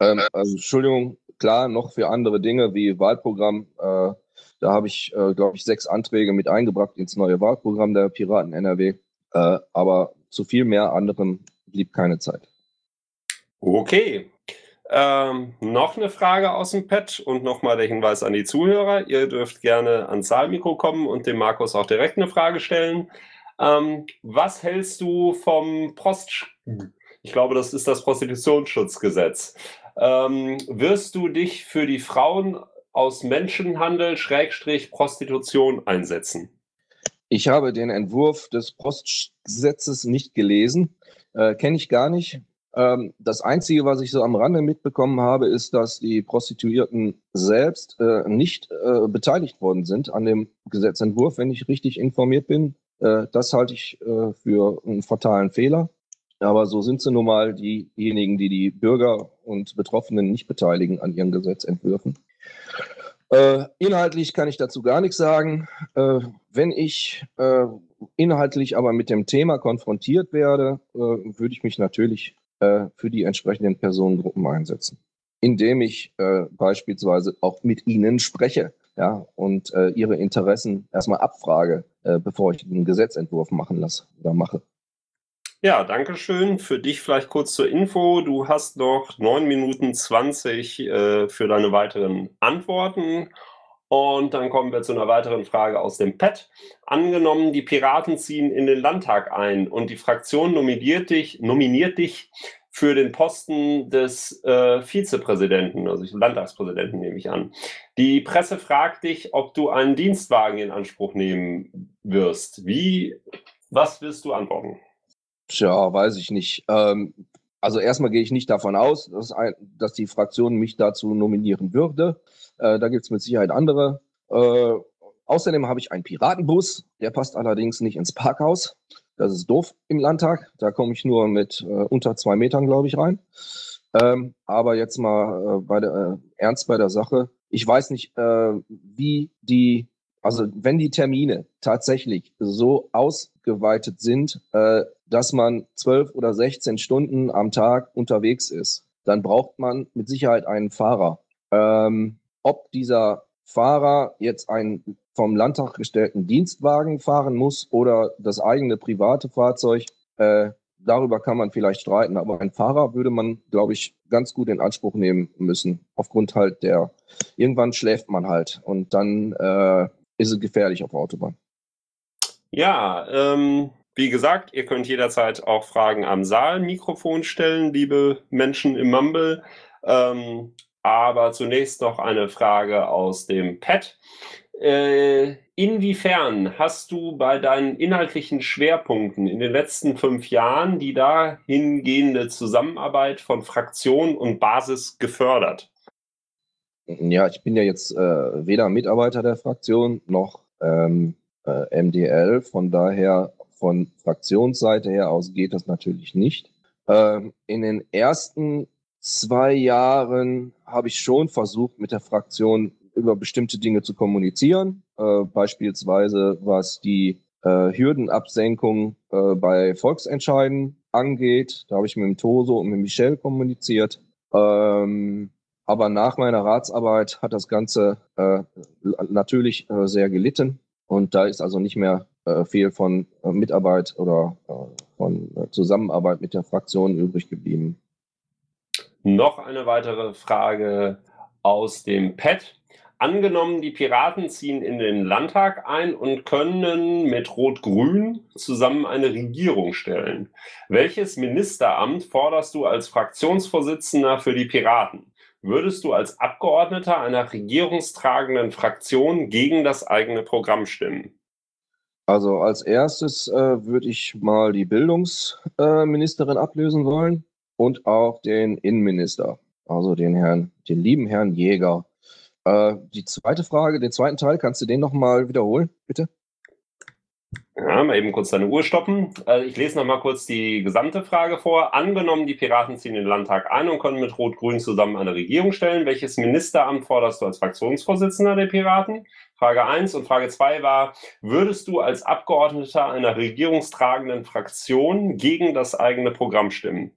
Ähm, also Entschuldigung, klar, noch für andere Dinge wie Wahlprogramm. Äh, da habe ich, äh, glaube ich, sechs Anträge mit eingebracht ins neue Wahlprogramm der Piraten NRW. Äh, aber zu viel mehr anderem blieb keine Zeit. Okay. Ähm, noch eine Frage aus dem Pad und nochmal der Hinweis an die Zuhörer. Ihr dürft gerne ans Saalmikro kommen und dem Markus auch direkt eine Frage stellen. Ähm, was hältst du vom Prost... Ich glaube, das ist das Prostitutionsschutzgesetz. Ähm, wirst du dich für die Frauen aus Menschenhandel, Schrägstrich, Prostitution einsetzen? Ich habe den Entwurf des Postgesetzes nicht gelesen, äh, kenne ich gar nicht. Ähm, das Einzige, was ich so am Rande mitbekommen habe, ist, dass die Prostituierten selbst äh, nicht äh, beteiligt worden sind an dem Gesetzentwurf, wenn ich richtig informiert bin. Äh, das halte ich äh, für einen fatalen Fehler. Aber so sind sie nun mal diejenigen, die die Bürger und Betroffenen nicht beteiligen an ihren Gesetzentwürfen. Äh, inhaltlich kann ich dazu gar nichts sagen. Äh, wenn ich inhaltlich aber mit dem Thema konfrontiert werde, würde ich mich natürlich äh, für die entsprechenden Personengruppen einsetzen, indem ich äh, beispielsweise auch mit ihnen spreche ja, und ihre Interessen erstmal abfrage, bevor ich einen Gesetzentwurf machen lasse oder mache. Ja, danke schön. Für dich vielleicht kurz zur Info. Du hast noch 9 Minuten 20 äh, für deine weiteren Antworten. Und dann kommen wir zu einer weiteren Frage aus dem Pad. Angenommen, die Piraten ziehen in den Landtag ein und die Fraktion nominiert dich, nominiert dich für den Posten des äh, Vizepräsidenten, also Landtagspräsidenten nehme ich an. Die Presse fragt dich, ob du einen Dienstwagen in Anspruch nehmen wirst. Wie, was wirst du antworten? Tja, weiß ich nicht. Ähm, also erstmal gehe ich nicht davon aus, dass, ein, dass die Fraktion mich dazu nominieren würde. Äh, da gibt es mit Sicherheit andere. Äh, außerdem habe ich einen Piratenbus, der passt allerdings nicht ins Parkhaus. Das ist doof im Landtag. Da komme ich nur mit äh, unter zwei Metern, glaube ich, rein. Ähm, aber jetzt mal äh, bei der, äh, ernst bei der Sache. Ich weiß nicht, äh, wie die also wenn die Termine tatsächlich so ausgeweitet sind, äh, dass man zwölf oder 16 Stunden am Tag unterwegs ist, dann braucht man mit Sicherheit einen Fahrer. Ähm, ob dieser Fahrer jetzt einen vom Landtag gestellten Dienstwagen fahren muss oder das eigene private Fahrzeug, äh, darüber kann man vielleicht streiten. Aber einen Fahrer würde man, glaube ich, ganz gut in Anspruch nehmen müssen. Aufgrund halt der, irgendwann schläft man halt und dann äh, ist es gefährlich auf der Autobahn. Ja, ähm, wie gesagt, ihr könnt jederzeit auch Fragen am Saalmikrofon stellen, liebe Menschen im Mumble. Ähm, aber zunächst noch eine Frage aus dem Pad. Äh, inwiefern hast du bei deinen inhaltlichen Schwerpunkten in den letzten fünf Jahren die dahingehende Zusammenarbeit von Fraktion und Basis gefördert? Ja, ich bin ja jetzt äh, weder Mitarbeiter der Fraktion noch ähm, äh, MDL. Von daher, von Fraktionsseite her aus geht das natürlich nicht. Ähm, in den ersten zwei Jahren habe ich schon versucht, mit der Fraktion über bestimmte Dinge zu kommunizieren. Äh, beispielsweise was die äh, Hürdenabsenkung äh, bei Volksentscheiden angeht. Da habe ich mit dem Toso und mit Michel kommuniziert. Ähm, aber nach meiner Ratsarbeit hat das Ganze äh, natürlich äh, sehr gelitten. Und da ist also nicht mehr äh, viel von äh, Mitarbeit oder äh, von äh, Zusammenarbeit mit der Fraktion übrig geblieben. Noch eine weitere Frage aus dem Pad. Angenommen, die Piraten ziehen in den Landtag ein und können mit Rot-Grün zusammen eine Regierung stellen. Welches Ministeramt forderst du als Fraktionsvorsitzender für die Piraten? Würdest du als Abgeordneter einer regierungstragenden Fraktion gegen das eigene Programm stimmen? Also als erstes äh, würde ich mal die Bildungsministerin äh, ablösen wollen und auch den Innenminister, also den Herrn, den lieben Herrn Jäger. Äh, die zweite Frage, den zweiten Teil, kannst du den nochmal wiederholen, bitte? Ja, mal eben kurz deine Uhr stoppen. Also ich lese noch mal kurz die gesamte Frage vor. Angenommen, die Piraten ziehen den Landtag ein und können mit Rot-Grün zusammen eine Regierung stellen. Welches Ministeramt forderst du als Fraktionsvorsitzender der Piraten? Frage 1 und Frage 2 war, würdest du als Abgeordneter einer regierungstragenden Fraktion gegen das eigene Programm stimmen?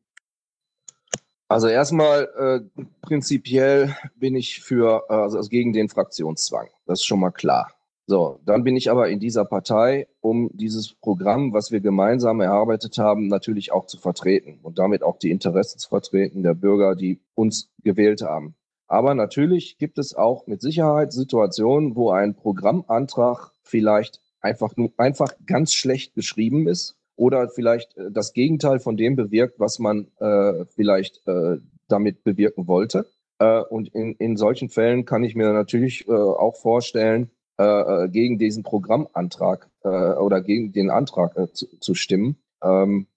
Also erstmal äh, prinzipiell bin ich für äh, also gegen den Fraktionszwang. Das ist schon mal klar. So, dann bin ich aber in dieser Partei, um dieses Programm, was wir gemeinsam erarbeitet haben, natürlich auch zu vertreten und damit auch die Interessen zu vertreten der Bürger, die uns gewählt haben. Aber natürlich gibt es auch mit Sicherheit Situationen, wo ein Programmantrag vielleicht einfach, einfach ganz schlecht geschrieben ist oder vielleicht äh, das Gegenteil von dem bewirkt, was man äh, vielleicht äh, damit bewirken wollte. Äh, und in, in solchen Fällen kann ich mir natürlich äh, auch vorstellen, äh, äh, gegen diesen Programmantrag äh, oder gegen den Antrag äh, zu, zu, stimmen. Ähm,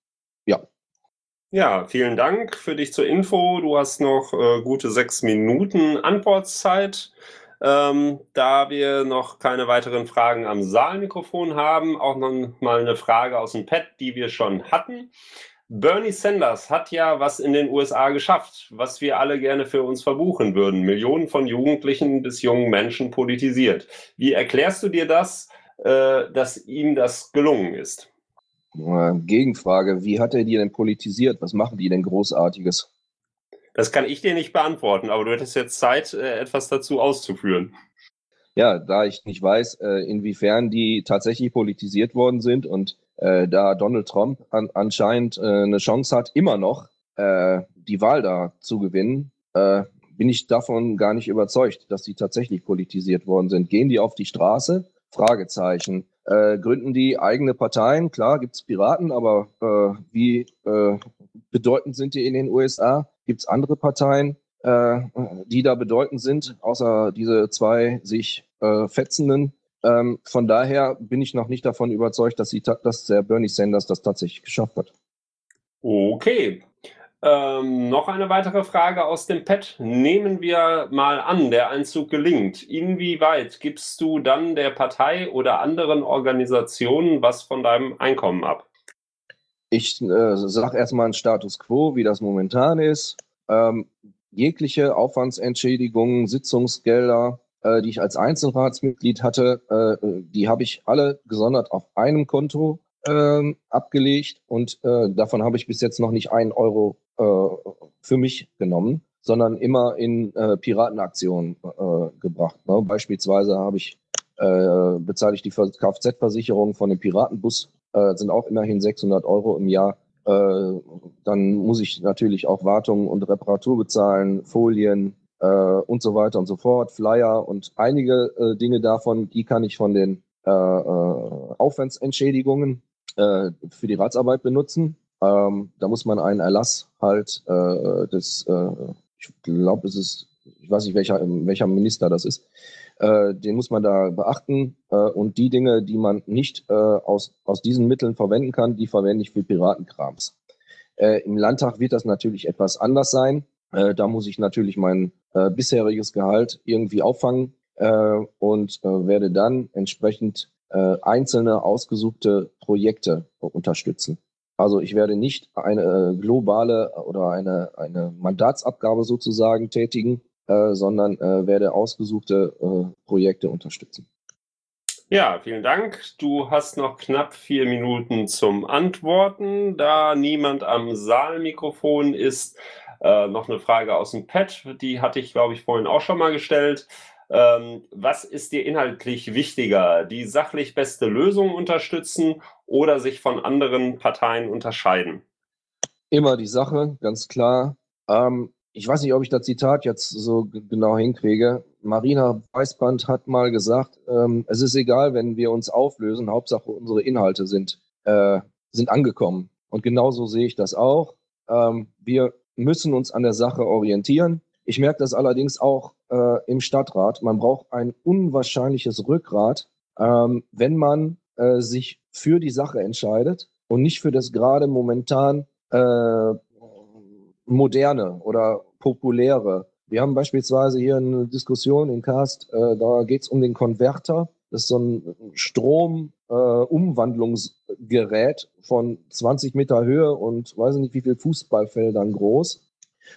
ja. Ja, vielen Dank für dich zur Info. Du hast noch äh, gute sechs Minuten Antwortzeit. Ähm, da wir noch keine weiteren Fragen am Saalmikrofon haben, auch noch mal eine Frage aus dem Pad, die wir schon hatten. Bernie Sanders hat ja was in den USA geschafft, was wir alle gerne für uns verbuchen würden. Millionen von Jugendlichen bis jungen Menschen politisiert. Wie erklärst du dir das, äh, dass ihm das gelungen ist? Gegenfrage, wie hat er die denn politisiert? Was machen die denn Großartiges? Das kann ich dir nicht beantworten, aber du hättest jetzt Zeit, äh, etwas dazu auszuführen. Ja, da ich nicht weiß, äh, inwiefern die tatsächlich politisiert worden sind und äh, da Donald Trump an, anscheinend äh, eine Chance hat, immer noch die Wahl da zu gewinnen, bin ich davon gar nicht überzeugt, dass die tatsächlich politisiert worden sind. Gehen die auf die Straße? Fragezeichen. Äh, gründen die eigene Parteien? Klar, gibt's Piraten, aber äh, wie äh, bedeutend sind die in den USA? Gibt's andere Parteien, die da bedeutend sind, außer diese zwei sich äh, fetzenden? Ähm, von daher bin ich noch nicht davon überzeugt, dass, sie dass der Bernie Sanders das tatsächlich geschafft hat. Okay. Ähm, noch eine weitere Frage aus dem Pad. Nehmen wir mal an, der Einzug gelingt. Inwieweit gibst du dann der Partei oder anderen Organisationen was von deinem Einkommen ab? Ich äh, sage erstmal einen Status quo, wie das momentan ist. Ähm, jegliche Aufwandsentschädigungen, Sitzungsgelder, äh, die ich als Einzelratsmitglied hatte, äh, die habe ich alle gesondert auf einem Konto äh, abgelegt und äh, davon habe ich bis jetzt noch nicht einen Euro äh, für mich genommen, sondern immer in äh, Piratenaktionen äh, gebracht. Ne? Beispielsweise habe ich äh, bezahle ich die Kfz-Versicherung von dem Piratenbus, äh, sind auch immerhin 600 Euro im Jahr. Äh, dann muss ich natürlich auch Wartung und Reparatur bezahlen, Folien, äh, und so weiter und so fort, Flyer und einige äh, Dinge davon, die kann ich von den äh, äh, Aufwandsentschädigungen äh, für die Ratsarbeit benutzen. Ähm, da muss man einen Erlass halt äh, des, ich glaube, es ist, ich weiß nicht, welcher, welcher Minister das ist, den muss man da beachten. Und die Dinge, die man nicht aus, aus diesen Mitteln verwenden kann, die verwende ich für Piratenkrams. Im Landtag wird das natürlich etwas anders sein. Äh, da muss ich natürlich mein äh, bisheriges Gehalt irgendwie auffangen äh, und äh, werde dann entsprechend äh, einzelne ausgesuchte Projekte unterstützen. Also ich werde nicht eine äh, globale oder eine, eine Mandatsabgabe sozusagen tätigen, sondern werde ausgesuchte Projekte unterstützen. Ja, vielen Dank. Du hast noch knapp vier Minuten zum Antworten. Da niemand am Saalmikrofon ist, äh, noch eine Frage aus dem Pad, die hatte ich, glaube ich, vorhin auch schon mal gestellt. Ähm, was ist dir inhaltlich wichtiger? Die sachlich beste Lösung unterstützen oder sich von anderen Parteien unterscheiden? Immer die Sache, ganz klar. Ähm, ich weiß nicht, ob ich das Zitat jetzt so genau hinkriege. Marina Weißband hat mal gesagt, ähm, es ist egal, wenn wir uns auflösen, Hauptsache unsere Inhalte sind, äh, sind angekommen. Und genauso sehe ich das auch. Ähm, wir müssen uns an der Sache orientieren. Ich merke das allerdings auch äh, im Stadtrat. Man braucht ein unwahrscheinliches Rückgrat, ähm, wenn man äh, sich für die Sache entscheidet und nicht für das gerade momentan äh, moderne oder populäre. Wir haben beispielsweise hier eine Diskussion in Cast, äh, da geht es um den Konverter. Das ist so ein Stromumwandlungsgerät äh, von 20 Meter Höhe und weiß nicht wie viel Fußballfeldern groß.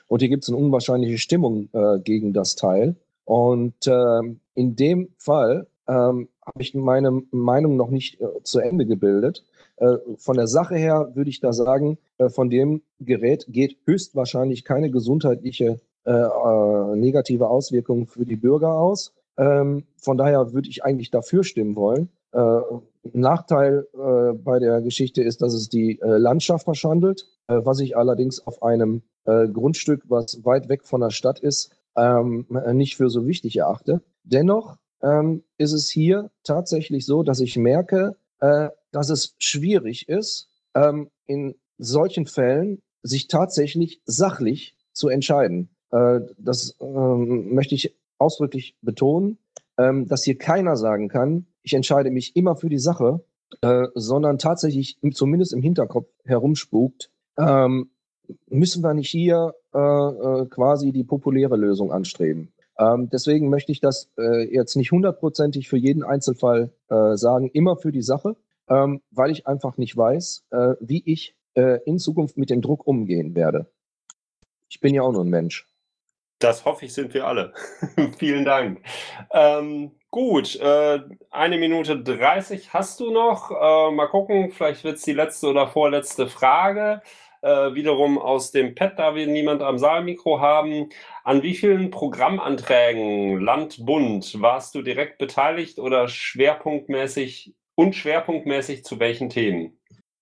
Und hier gibt es eine unwahrscheinliche Stimmung äh, gegen das Teil. Und äh, in dem Fall ähm, habe ich meine Meinung noch nicht äh, zu Ende gebildet. Äh, von der Sache her würde ich da sagen, äh, von dem Gerät geht höchstwahrscheinlich keine gesundheitliche äh, äh, negative Auswirkung für die Bürger aus. Ähm, von daher würde ich eigentlich dafür stimmen wollen. Äh, Nachteil äh, bei der Geschichte ist, dass es die äh, Landschaft verschandelt, äh, was ich allerdings auf einem äh, Grundstück, was weit weg von der Stadt ist, ähm, nicht für so wichtig erachte. Dennoch ähm, ist es hier tatsächlich so, dass ich merke, äh, dass es schwierig ist, ähm, in solchen Fällen sich tatsächlich sachlich zu entscheiden. Äh, das ähm, möchte ich ausdrücklich betonen, ähm, dass hier keiner sagen kann, ich entscheide mich immer für die Sache, äh, sondern tatsächlich zumindest im Hinterkopf herumspukt, ähm, müssen wir nicht hier äh, äh, quasi die populäre Lösung anstreben. Ähm, deswegen möchte ich das äh, jetzt nicht hundertprozentig für jeden Einzelfall äh, sagen, immer für die Sache, ähm, weil ich einfach nicht weiß, äh, wie ich in Zukunft mit dem Druck umgehen werde. Ich bin ja auch nur ein Mensch. Das hoffe ich, sind wir alle. Vielen Dank. Ähm, gut, äh, eine Minute 30 hast du noch. Äh, mal gucken, vielleicht wird es die letzte oder vorletzte Frage. Äh, wiederum aus dem Pad, da wir niemand am Saalmikro haben. An wie vielen Programmanträgen Land, Bund warst du direkt beteiligt oder schwerpunktmäßig und schwerpunktmäßig zu welchen Themen?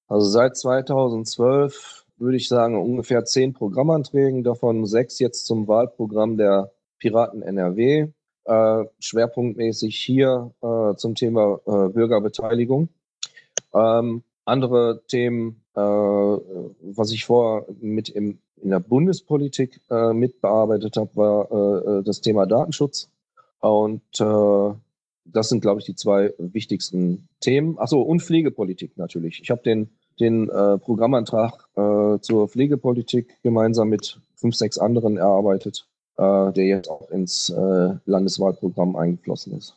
Also seit 2012 würde ich sagen, ungefähr zehn Programmanträgen, davon sechs jetzt zum Wahlprogramm der Piraten NRW. Äh, schwerpunktmäßig hier äh, zum Thema äh, Bürgerbeteiligung. Ähm, andere Themen, äh, was ich vorher mit im, in der Bundespolitik äh, mitbearbeitet habe, war äh, das Thema Datenschutz. Und das sind, glaube ich, die zwei wichtigsten Themen. Achso, und Pflegepolitik natürlich. Ich habe den den äh, Programmantrag äh, zur Pflegepolitik gemeinsam mit fünf, sechs anderen erarbeitet, äh, der jetzt auch ins äh, Landeswahlprogramm eingeflossen ist.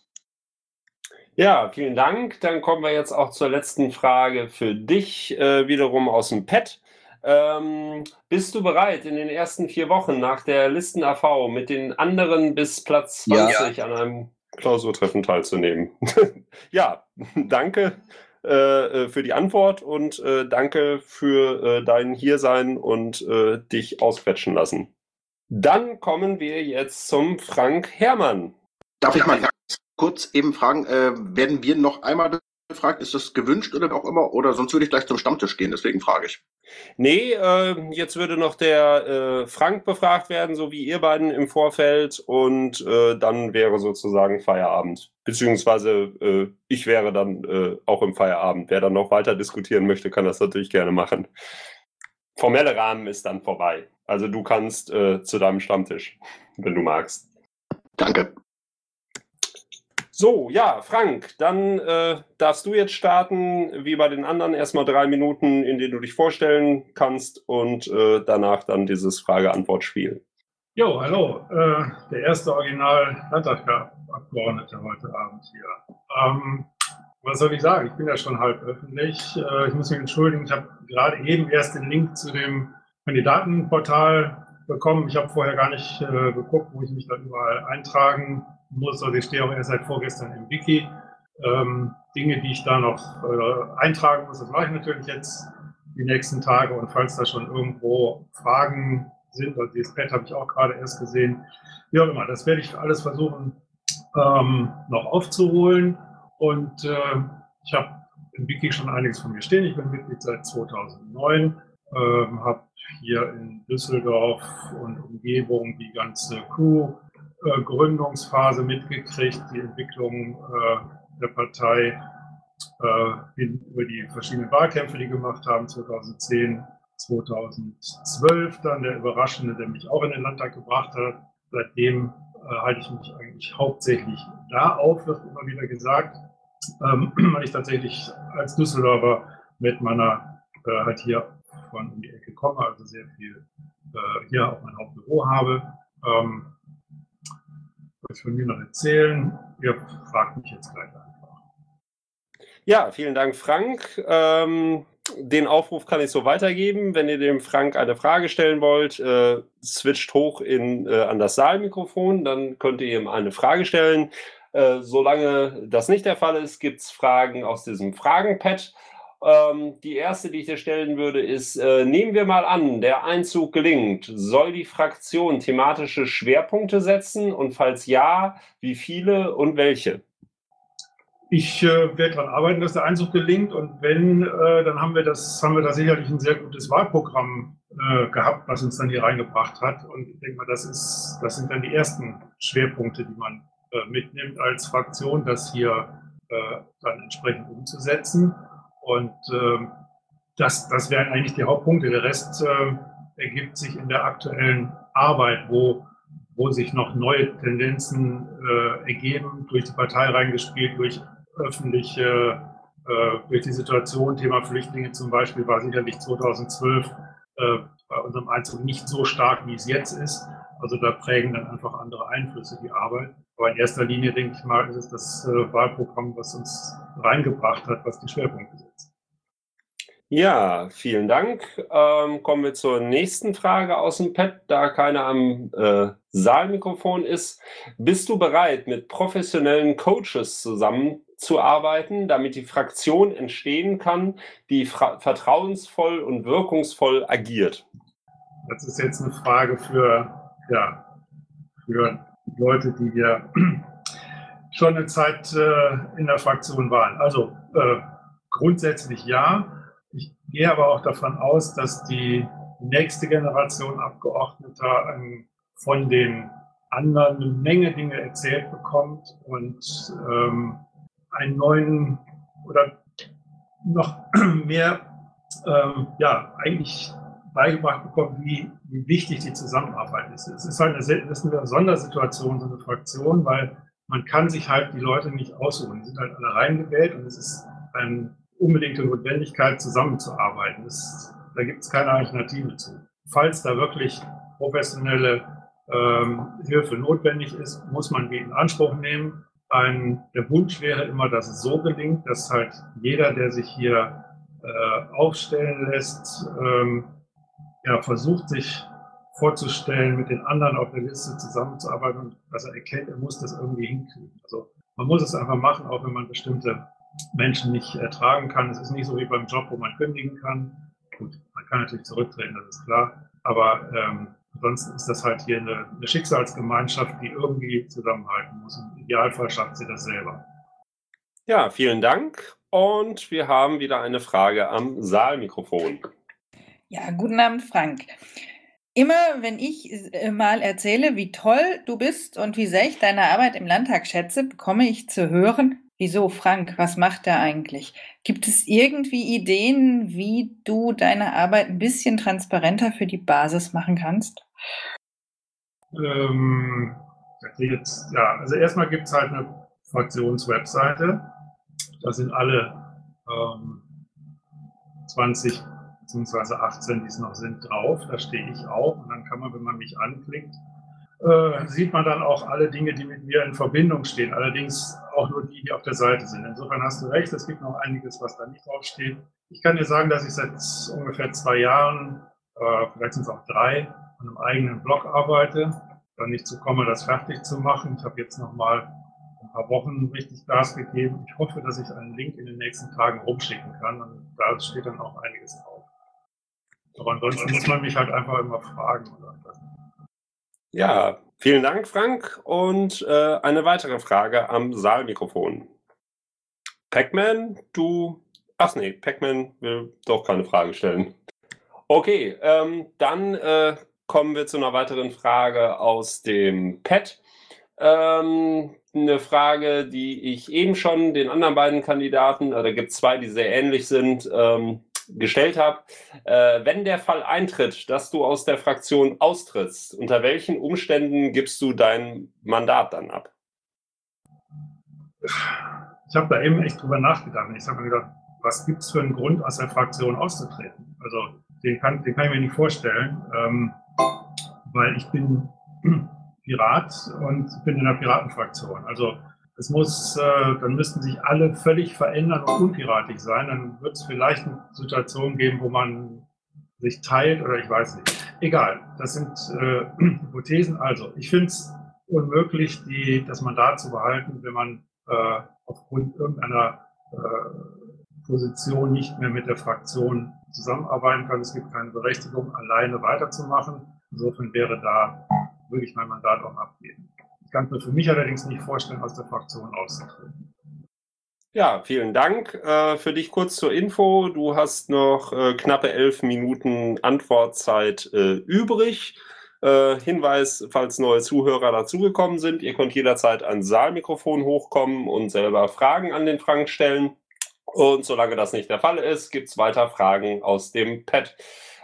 Ja, vielen Dank. Dann kommen wir jetzt auch zur letzten Frage für dich, äh, wiederum aus dem Pad. Ähm, bist du bereit, in den ersten vier Wochen nach der Listen-AV mit den anderen bis Platz 20 ja. an einem Klausurtreffen teilzunehmen? ja, danke. Äh, äh, für die Antwort und äh, danke für äh, dein Hiersein und äh, dich ausquetschen lassen. Dann kommen wir jetzt zum Frank Herrmann. Darf ich mal ganz kurz eben fragen, werden wir noch einmal gefragt, ist das gewünscht oder auch immer? Oder sonst würde ich gleich zum Stammtisch gehen, deswegen frage ich. Nee, äh, jetzt würde noch der äh, Frank befragt werden, so wie ihr beiden im Vorfeld, und äh, dann wäre sozusagen Feierabend. Beziehungsweise äh, ich wäre dann äh, auch im Feierabend. Wer dann noch weiter diskutieren möchte, kann das natürlich gerne machen. Formelle Rahmen ist dann vorbei. Also du kannst äh, zu deinem Stammtisch, wenn du magst. Danke. So, ja, Frank, dann äh, darfst du jetzt starten, wie bei den anderen, erstmal drei Minuten, in denen du dich vorstellen kannst und äh, danach dann dieses Frage-Antwort-Spiel. Jo, hallo, äh, der erste Original-Landtagsabgeordnete heute Abend hier. Ähm, was soll ich sagen? Ich bin ja schon halb öffentlich. Äh, ich muss mich entschuldigen, ich habe gerade eben erst den Link zu dem Kandidatenportal bekommen. Ich habe vorher gar nicht äh, geguckt, wo ich mich da überall eintragen muss. Also ich stehe auch erst seit vorgestern im Wiki. Ähm, Dinge, die ich da noch äh, eintragen muss, das mache ich natürlich jetzt die nächsten Tage. Und falls da schon irgendwo Fragen sind, also dieses Pad habe ich auch gerade erst gesehen, wie auch immer, das werde ich alles versuchen ähm, noch aufzuholen. Und äh, ich habe im Wiki schon einiges von mir stehen. Ich bin Mitglied seit 2009, ähm, habe hier in Düsseldorf und Umgebung die ganze Crew äh, Gründungsphase mitgekriegt, die Entwicklung äh, der Partei äh, über die verschiedenen Wahlkämpfe, die gemacht haben, 2010, 2012, dann der Überraschende, der mich auch in den Landtag gebracht hat. Seitdem äh, halte ich mich eigentlich hauptsächlich da auf, wird immer wieder gesagt, ähm, weil ich tatsächlich als Düsseldorfer mit meiner äh, halt hier von um die Ecke komme, also sehr viel äh, hier auch mein Hauptbüro habe. Ähm, was von mir noch erzählen? Ihr fragt mich jetzt gleich einfach. Ja, vielen Dank, Frank. Ähm, den Aufruf kann ich so weitergeben. Wenn ihr dem Frank eine Frage stellen wollt, äh, switcht hoch in, äh, an das Saalmikrofon, dann könnt ihr ihm eine Frage stellen. Äh, solange das nicht der Fall ist, gibt es Fragen aus diesem Fragenpad. Ähm, die erste, die ich dir stellen würde, ist, äh, nehmen wir mal an, der Einzug gelingt. Soll die Fraktion thematische Schwerpunkte setzen? Und falls ja, wie viele und welche? Ich äh, werde daran arbeiten, dass der Einzug gelingt. Und wenn, äh, dann haben wir das, haben wir da sicherlich ein sehr gutes Wahlprogramm äh, gehabt, was uns dann hier reingebracht hat. Und ich denke mal, das ist, das sind dann die ersten Schwerpunkte, die man äh, mitnimmt als Fraktion, das hier äh, dann entsprechend umzusetzen. Und äh, das, das wären eigentlich die Hauptpunkte. Der Rest äh, ergibt sich in der aktuellen Arbeit, wo, wo sich noch neue Tendenzen äh, ergeben, durch die Partei reingespielt, durch öffentliche, äh, durch die Situation, Thema Flüchtlinge zum Beispiel, war sicherlich 2012 äh, bei unserem Einzug nicht so stark, wie es jetzt ist. Also da prägen dann einfach andere Einflüsse die Arbeit. Aber in erster Linie, denke ich mal, ist es das äh, Wahlprogramm, was uns reingebracht hat, was die Schwerpunkte setzt. Ja, vielen Dank. Ähm, kommen wir zur nächsten Frage aus dem Pad, da keiner am äh, Saalmikrofon ist. Bist du bereit, mit professionellen Coaches zusammenzuarbeiten, damit die Fraktion entstehen kann, die vertrauensvoll und wirkungsvoll agiert? Das ist jetzt eine Frage für, ja, für Leute, die wir schon eine Zeit äh, in der Fraktion waren. Also äh, grundsätzlich ja. Ich gehe aber auch davon aus, dass die nächste Generation Abgeordneter ähm, von den anderen eine Menge Dinge erzählt bekommt und ähm, einen neuen oder noch mehr, ähm, ja, eigentlich beigebracht bekommt, wie, wie wichtig die Zusammenarbeit ist. Es ist halt eine, das ist eine Sondersituation, so eine Fraktion, weil man kann sich halt die Leute nicht aussuchen. Die sind halt alle reingewählt und es ist ein unbedingte Notwendigkeit, zusammenzuarbeiten. Das, da gibt es keine Alternative zu. Falls da wirklich professionelle ähm, Hilfe notwendig ist, muss man die in Anspruch nehmen. Ein, der Wunsch wäre immer, dass es so gelingt, dass halt jeder, der sich hier äh, aufstellen lässt, ähm, ja, versucht sich vorzustellen, mit den anderen auf der Liste zusammenzuarbeiten und dass er erkennt, er muss das irgendwie hinkriegen. Also man muss es einfach machen, auch wenn man bestimmte Menschen nicht ertragen kann. Es ist nicht so wie beim Job, wo man kündigen kann. Gut, man kann natürlich zurücktreten, das ist klar. Aber ähm, ansonsten ist das halt hier eine, eine Schicksalsgemeinschaft, die irgendwie zusammenhalten Idealfall schafft sie das selber. Ja, vielen Dank. Und wir haben wieder eine Frage am Saalmikrofon. Ja, guten Abend, Frank. Immer wenn ich äh, mal erzähle, wie toll du bist und wie sehr ich deine Arbeit im Landtag schätze, bekomme ich zu hören, Wieso, Frank? Was macht er eigentlich? Gibt es irgendwie Ideen, wie du deine Arbeit ein bisschen transparenter für die Basis machen kannst? Ähm, jetzt, ja, also erstmal gibt es halt eine Fraktionswebseite. Da sind alle ähm, 20 bzw. 18, die es noch sind, drauf. Da stehe ich auch. Und dann kann man, wenn man mich anklickt, äh, sieht man dann auch alle Dinge, die mit mir in Verbindung stehen. Allerdings auch nur die, die auf der Seite sind. Insofern hast du recht, es gibt noch einiges, was da nicht draufsteht. Ich kann dir sagen, dass ich seit ungefähr zwei Jahren, äh, vielleicht sind es auch drei, an einem eigenen Blog arbeite, dann nicht zu komme, das fertig zu machen. Ich habe jetzt noch mal ein paar Wochen richtig Gas gegeben. Ich hoffe, dass ich einen Link in den nächsten Tagen rumschicken kann und da steht dann auch einiges drauf. Aber ansonsten muss man mich halt einfach immer fragen ja, vielen Dank, Frank. Und äh, eine weitere Frage am Saalmikrofon. Pac-Man, du. Ach nee, Pac-Man will doch keine Frage stellen. Okay, ähm, dann äh, kommen wir zu einer weiteren Frage aus dem Pad. Ähm, eine Frage, die ich eben schon den anderen beiden Kandidaten, äh, da gibt es zwei, die sehr ähnlich sind, ähm, gestellt habe. Äh, wenn der Fall eintritt, dass du aus der Fraktion austrittst, unter welchen Umständen gibst du dein Mandat dann ab? Ich habe da eben echt drüber nachgedacht. Ich habe mir gedacht, was gibt es für einen Grund, aus der Fraktion auszutreten? Also den kann, den kann ich mir nicht vorstellen, ähm, weil ich bin Pirat und bin in der Piratenfraktion. Also es muss, äh, dann müssten sich alle völlig verändern und unpiratig sein. Dann wird es vielleicht eine Situation geben, wo man sich teilt oder ich weiß nicht. Egal, das sind äh, Hypothesen. Also, ich finde es unmöglich, die, das Mandat zu behalten, wenn man äh, aufgrund irgendeiner äh, Position nicht mehr mit der Fraktion zusammenarbeiten kann. Es gibt keine Berechtigung, alleine weiterzumachen. Insofern wäre da, würde ich mein Mandat auch abgeben. Ich kann mir für mich allerdings nicht vorstellen, aus der Fraktion auszutreten. Ja, vielen Dank. Äh, für dich kurz zur Info. Du hast noch äh, knappe elf Minuten Antwortzeit äh, übrig. Hinweis, falls neue Zuhörer dazugekommen sind, ihr könnt jederzeit ans Saalmikrofon hochkommen und selber Fragen an den Frank stellen. Und solange das nicht der Fall ist, gibt es weiter Fragen aus dem Pad.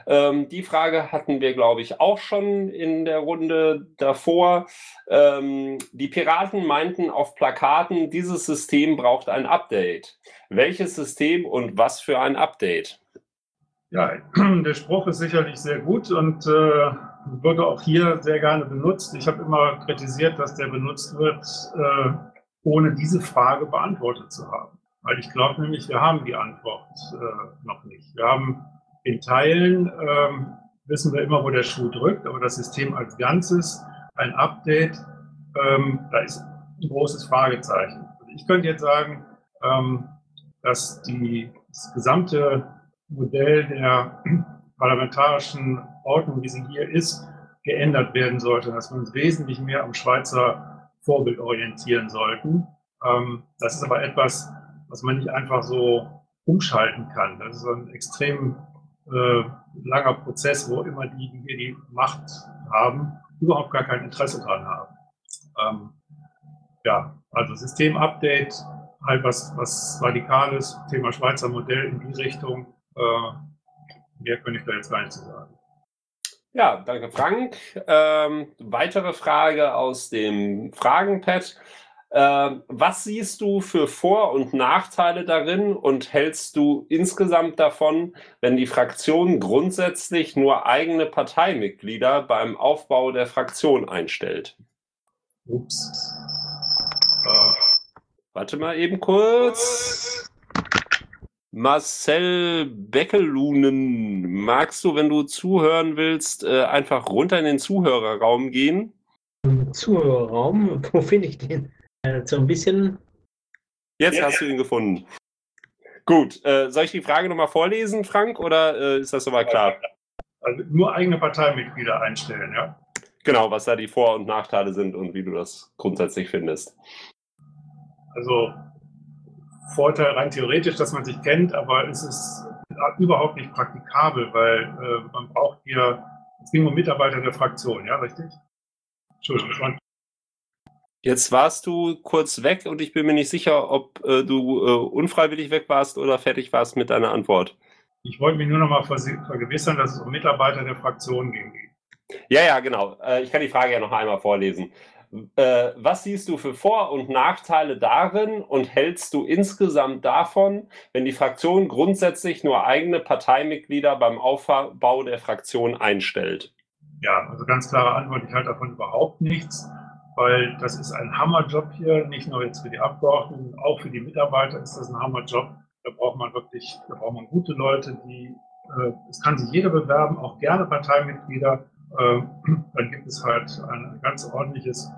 Ähm, die Frage hatten wir, glaube ich, auch schon in der Runde davor. Ähm, die Piraten meinten auf Plakaten, dieses System braucht ein Update. Welches System und was für ein Update? Ja, der Spruch ist sicherlich sehr gut und äh, wurde auch hier sehr gerne benutzt. Ich habe immer kritisiert, dass der benutzt wird, äh, ohne diese Frage beantwortet zu haben. Weil ich glaube nämlich, wir haben die Antwort äh, noch nicht. Wir haben in Teilen, ähm, wissen wir immer, wo der Schuh drückt, aber das System als Ganzes, ein Update, ähm, da ist ein großes Fragezeichen. Ich könnte jetzt sagen, ähm, dass die, das gesamte Modell der parlamentarischen Ordnung, wie sie hier ist, geändert werden sollte, dass wir uns wesentlich mehr am Schweizer Vorbild orientieren sollten. Ähm, das ist aber etwas, was man nicht einfach so umschalten kann. Das ist ein extrem äh, langer Prozess, wo immer die, die hier die Macht haben, überhaupt gar kein Interesse dran haben. Ähm, ja, also Systemupdate, halt was, was Radikales, Thema Schweizer Modell in die Richtung. Äh, mehr könnte ich da jetzt gar nicht zu sagen. Ja, danke Frank. Ähm, weitere Frage aus dem Fragenpad. Ähm, was siehst du für Vor- und Nachteile darin und hältst du insgesamt davon, wenn die Fraktion grundsätzlich nur eigene Parteimitglieder beim Aufbau der Fraktion einstellt? Ups. Äh. Warte mal eben kurz. Marcel Beckelunen, magst du, wenn du zuhören willst, äh, einfach runter in den Zuhörerraum gehen? Zuhörerraum, wo finde ich den? Äh, so ein bisschen. Jetzt hast du ihn gefunden. Gut, äh, soll ich die Frage nochmal vorlesen, Frank, oder äh, ist das soweit klar? Also nur eigene Parteimitglieder einstellen, ja? Genau, was da die Vor- und Nachteile sind und wie du das grundsätzlich findest. Also Vorteil rein theoretisch, dass man sich kennt, aber es ist überhaupt nicht praktikabel, weil äh, man braucht hier, es ging um Mitarbeiter der Fraktion, ja, richtig? Entschuldigung. Jetzt warst du kurz weg und ich bin mir nicht sicher, ob äh, du äh, unfreiwillig weg warst oder fertig warst mit deiner Antwort. Ich wollte mich nur noch mal vergewissern, dass es um Mitarbeiter der Fraktion ging. Ja, ja, genau. Äh, ich kann die Frage ja noch einmal vorlesen. Äh, was siehst du für Vor- und Nachteile darin und hältst du insgesamt davon, wenn die Fraktion grundsätzlich nur eigene Parteimitglieder beim Aufbau der Fraktion einstellt? Ja, also ganz klare Antwort, ich halte davon überhaupt nichts, weil das ist ein Hammerjob hier, nicht nur jetzt für die Abgeordneten, auch für die Mitarbeiter ist das ein Hammerjob. Da braucht man wirklich, da braucht man gute Leute, die, äh, es kann sich jeder bewerben, auch gerne Parteimitglieder. Äh, dann gibt es halt ein ganz ordentliches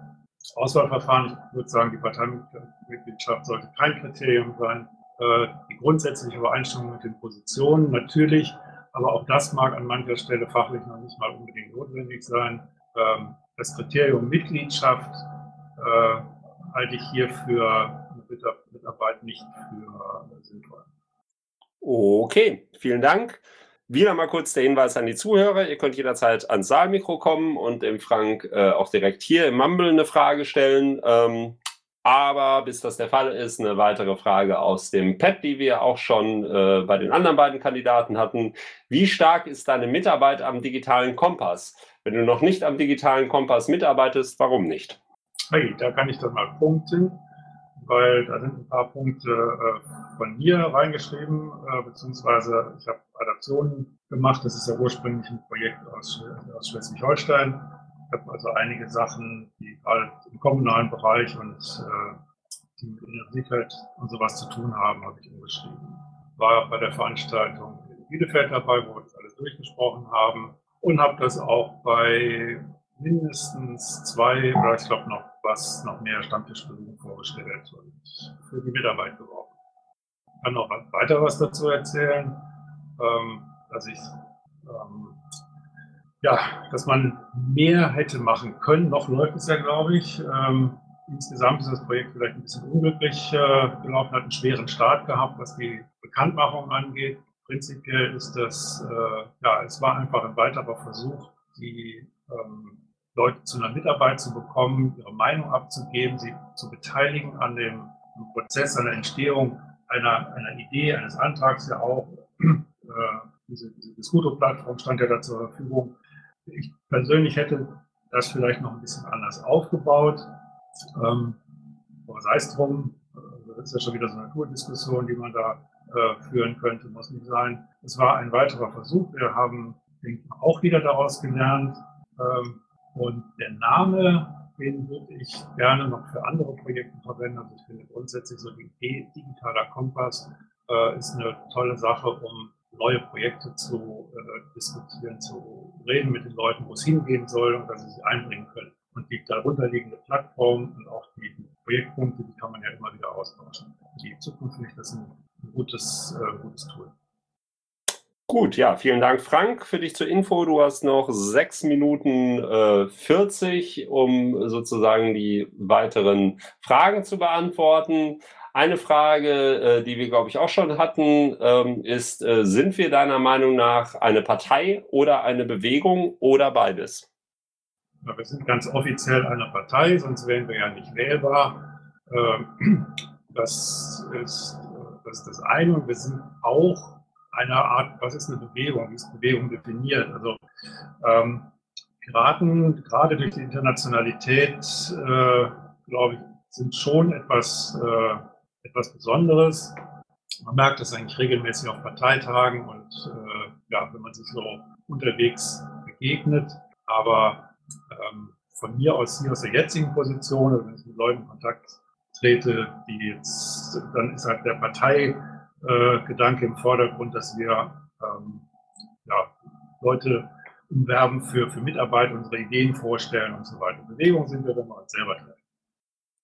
Auswahlverfahren. Ich würde sagen, die Parteimitgliedschaft sollte kein Kriterium sein. Äh, die grundsätzliche Übereinstimmung mit den Positionen natürlich, aber auch das mag an mancher Stelle fachlich noch nicht mal unbedingt notwendig sein. Ähm, das Kriterium Mitgliedschaft äh, halte ich hier für Mitarbeit nicht für sinnvoll. Okay, vielen Dank. Wieder mal kurz der Hinweis an die Zuhörer. Ihr könnt jederzeit ans Saalmikro kommen und dem Frank äh, auch direkt hier im Mumble eine Frage stellen. Ähm, aber bis das der Fall ist, eine weitere Frage aus dem Pad, die wir auch schon äh, bei den anderen beiden Kandidaten hatten. Wie stark ist deine Mitarbeit am digitalen Kompass? Wenn du noch nicht am digitalen Kompass mitarbeitest, warum nicht? Hey, da kann ich dann mal punkten weil da sind ein paar Punkte äh, von mir reingeschrieben, äh, beziehungsweise ich habe Adaptionen gemacht. Das ist ja ursprünglich ein Projekt aus, aus Schleswig-Holstein. Ich habe also einige Sachen, die halt im kommunalen Bereich und äh, die mit Energiefeld und sowas zu tun haben, habe ich umgeschrieben. War bei der Veranstaltung in Bielefeld dabei, wo wir das alles durchgesprochen haben und habe das auch bei mindestens zwei oder ich glaube noch was, noch mehr Stammtischbesuche vorgestellt und für die Mitarbeit geworben. Ich kann noch weiter was dazu erzählen, ähm, dass ich ähm, ja, dass man mehr hätte machen können. Noch läuft es ja, glaube ich. Ähm, insgesamt ist das Projekt vielleicht ein bisschen unglücklich äh, gelaufen, hat einen schweren Start gehabt, was die Bekanntmachung angeht. Prinzipiell ist das, äh, ja, es war einfach ein weiterer Versuch, die ähm, Leute zu einer Mitarbeit zu bekommen, ihre Meinung abzugeben, sie zu beteiligen an dem Prozess, an der Entstehung einer, einer Idee, eines Antrags ja auch. Äh, diese, diese Discuto-Plattform stand ja da zur Verfügung. Ich persönlich hätte das vielleicht noch ein bisschen anders aufgebaut. Ähm, aber sei es drum, äh, das ist ja schon wieder so eine Naturdiskussion, die man da äh, führen könnte, muss nicht sein. Es war ein weiterer Versuch. Wir haben denke ich, auch wieder daraus gelernt. Ähm, und der Name den würde ich gerne noch für andere Projekte verwenden. Also ich finde grundsätzlich so die digitaler Kompass äh, ist eine tolle Sache, um neue Projekte zu äh, diskutieren, zu reden mit den Leuten, wo es hingehen soll und dass sie sich einbringen können. Und die darunterliegende Plattform und auch die Projektpunkte, die kann man ja immer wieder austauschen. Die Zukunft finde ich das ein, ein gutes, äh, gutes Tool. Gut, ja, vielen Dank, Frank, für dich zur Info. Du hast noch sechs Minuten äh, 40, um sozusagen die weiteren Fragen zu beantworten. Eine Frage, äh, die wir, glaube ich, auch schon hatten, ähm, ist, äh, sind wir deiner Meinung nach eine Partei oder eine Bewegung oder beides? Wir sind ganz offiziell eine Partei, sonst wären wir ja nicht wählbar. Ähm, das, ist, das ist das eine. Und wir sind auch eine Art, was ist eine Bewegung? Wie ist Bewegung definiert? Also ähm, Piraten, gerade durch die Internationalität, äh, glaube ich, sind schon etwas äh, etwas Besonderes. Man merkt das eigentlich regelmäßig auf Parteitagen und äh, ja, wenn man sich so unterwegs begegnet. Aber ähm, von mir aus hier aus der jetzigen Position, also wenn ich mit Leuten in Kontakt trete, die jetzt, dann ist halt der Parteigedanke äh, im Vordergrund, dass wir ähm, ja, Leute umwerben für, für Mitarbeit, unsere Ideen vorstellen und so weiter. Bewegung sind wir, wenn wir uns selber treffen.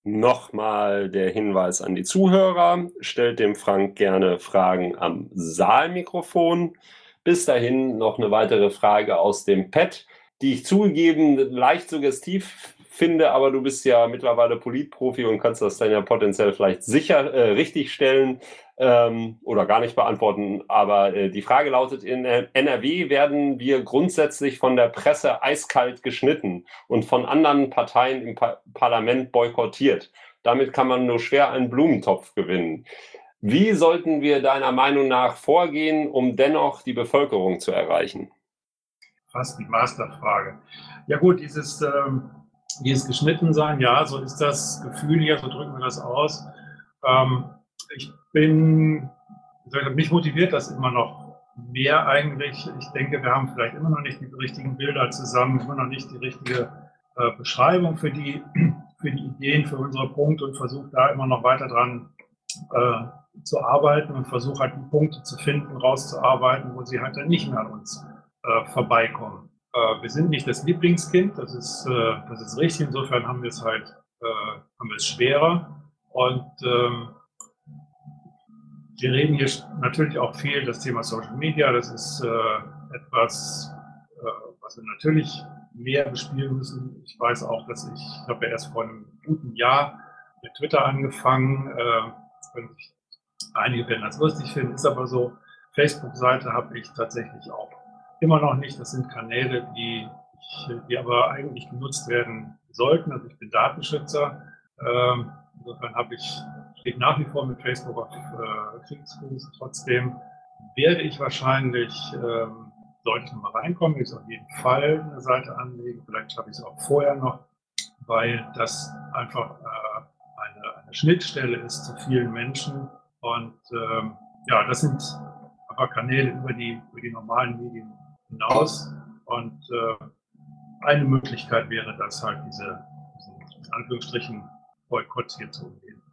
Nochmal der Hinweis an die Zuhörer. Stellt dem Frank gerne Fragen am Saalmikrofon. Bis dahin noch eine weitere Frage aus dem Pad, die ich zugegeben leicht suggestiv finde, aber du bist ja mittlerweile Politprofi und kannst das dann ja potenziell vielleicht sicher äh, richtig stellen ähm, oder gar nicht beantworten. Aber äh, die Frage lautet, in äh, NRW werden wir grundsätzlich von der Presse eiskalt geschnitten und von anderen Parteien im pa Parlament boykottiert. Damit kann man nur schwer einen Blumentopf gewinnen. Wie sollten wir deiner Meinung nach vorgehen, um dennoch die Bevölkerung zu erreichen? Fast die Masterfrage. Ja gut, dieses, ähm, dieses Geschnittensein, ja, so ist das Gefühl hier, so drücken wir das aus. Ähm, ich bin, mich motiviert das immer noch mehr eigentlich. Ich denke, wir haben vielleicht immer noch nicht die richtigen Bilder zusammen, immer noch nicht die richtige äh, Beschreibung für die, für die Ideen, für unsere Punkte und versuche da immer noch weiter dran äh, zu arbeiten und versuche halt die Punkte zu finden, rauszuarbeiten, wo sie halt dann nicht mehr an uns äh, vorbeikommen. Äh, wir sind nicht das Lieblingskind, das ist, äh, das ist richtig. Insofern haben wir es halt, äh, haben wir es schwerer. Und ähm, wir reden hier natürlich auch viel das Thema Social Media. Das ist äh, etwas, äh, was wir natürlich mehr bespielen müssen. Ich weiß auch, dass ich, ich habe ja erst vor einem guten Jahr mit Twitter angefangen. Äh, einige werden das lustig finden, ist aber so. Facebook-Seite habe ich tatsächlich auch immer noch nicht. Das sind Kanäle, die, die aber eigentlich genutzt werden sollten. Also ich bin Datenschützer. Ähm, insofern habe ich steht nach wie vor mit Facebook auf äh, Kriegsfuß. Trotzdem werde ich wahrscheinlich, ähm, sollte ich nochmal reinkommen, ich auf jeden Fall eine Seite anlegen. Vielleicht schaffe ich es auch vorher noch, weil das einfach äh, eine, eine, Schnittstelle ist zu vielen Menschen. Und ähm, ja, das sind aber Kanäle über die, über die normalen Medien hinaus. Und äh, eine Möglichkeit wäre das halt, diese, diesen in Anführungsstrichen Boykott hier zu umgehen.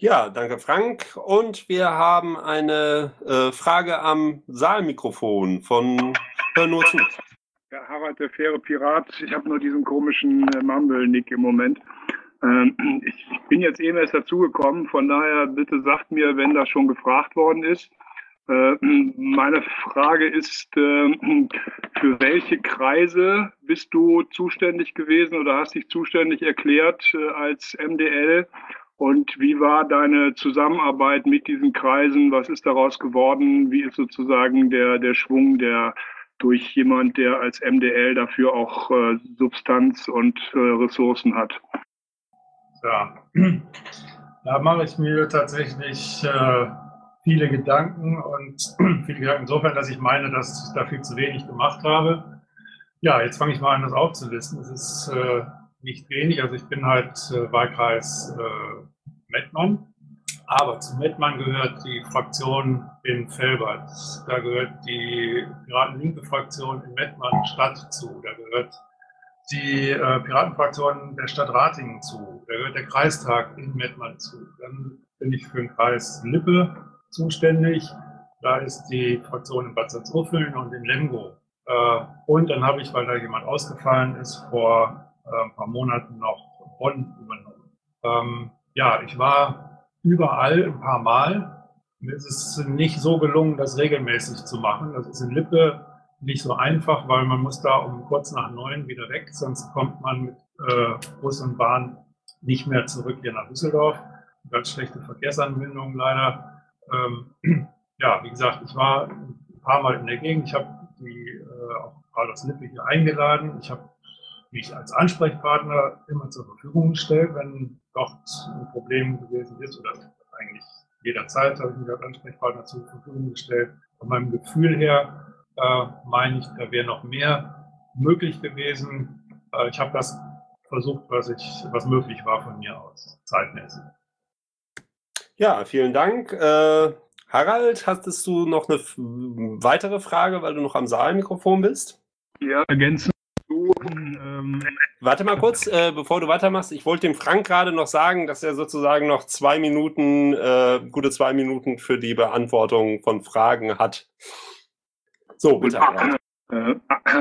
Ja, danke Frank. Und wir haben eine äh, Frage am Saalmikrofon von Hör nur zu. Ja, Harald, der faire Pirat. Ich habe nur diesen komischen äh, Mumble-Nick im Moment. Ähm, ich bin jetzt eben erst dazugekommen, von daher bitte sagt mir, wenn das schon gefragt worden ist. Äh, meine Frage ist, äh, für welche Kreise bist du zuständig gewesen oder hast dich zuständig erklärt äh, als MDL? Und wie war deine Zusammenarbeit mit diesen Kreisen? Was ist daraus geworden? Wie ist sozusagen der, der Schwung, der durch jemand, der als MDL dafür auch äh, Substanz und äh, Ressourcen hat? Ja, da mache ich mir tatsächlich äh, viele Gedanken und viele Gedanken insofern, dass ich meine, dass ich da viel zu wenig gemacht habe. Ja, jetzt fange ich mal an, das aufzulisten. Es ist äh, nicht wenig. Also ich bin halt äh, Wahlkreis äh, Mettmann. Aber zu Mettmann gehört die Fraktion in Felbert. Da gehört die Piraten-Linke-Fraktion in Mettmann Stadt zu. Da gehört die äh, Piratenfraktion der Stadt Ratingen zu. Da gehört der Kreistag in Mettmann zu. Dann bin ich für den Kreis Lippe zuständig. Da ist die Fraktion in Bad Salzuffeln und in Lemgo. Äh, und dann habe ich, weil da jemand ausgefallen ist, vor äh, ein paar Monaten noch Bonn übernommen. Ähm, ja, ich war überall ein paar Mal. Mir ist es nicht so gelungen, das regelmäßig zu machen. Das ist in Lippe nicht so einfach, weil man muss da um kurz nach neun wieder weg, sonst kommt man mit äh, Bus und Bahn nicht mehr zurück hier nach Düsseldorf. Ganz schlechte Verkehrsanbindung leider. Ähm, ja, wie gesagt, ich war ein paar Mal in der Gegend. Ich habe die äh, auch aus Lippe hier eingeladen. Ich habe mich als Ansprechpartner immer zur Verfügung gestellt, wenn dort ein Problem gewesen ist oder eigentlich jederzeit habe ich mich als Ansprechpartner zur Verfügung gestellt. Von meinem Gefühl her äh, meine ich, da wäre noch mehr möglich gewesen. Äh, ich habe das versucht, was ich, was möglich war von mir aus, zeitmäßig. Ja, vielen Dank. Äh, Harald, hattest du noch eine weitere Frage, weil du noch am Saalmikrofon bist? Ja, ergänzen. Ähm, Warte mal kurz, äh, bevor du weitermachst. Ich wollte dem Frank gerade noch sagen, dass er sozusagen noch zwei Minuten, äh, gute zwei Minuten für die Beantwortung von Fragen hat. So, bitte. Äh,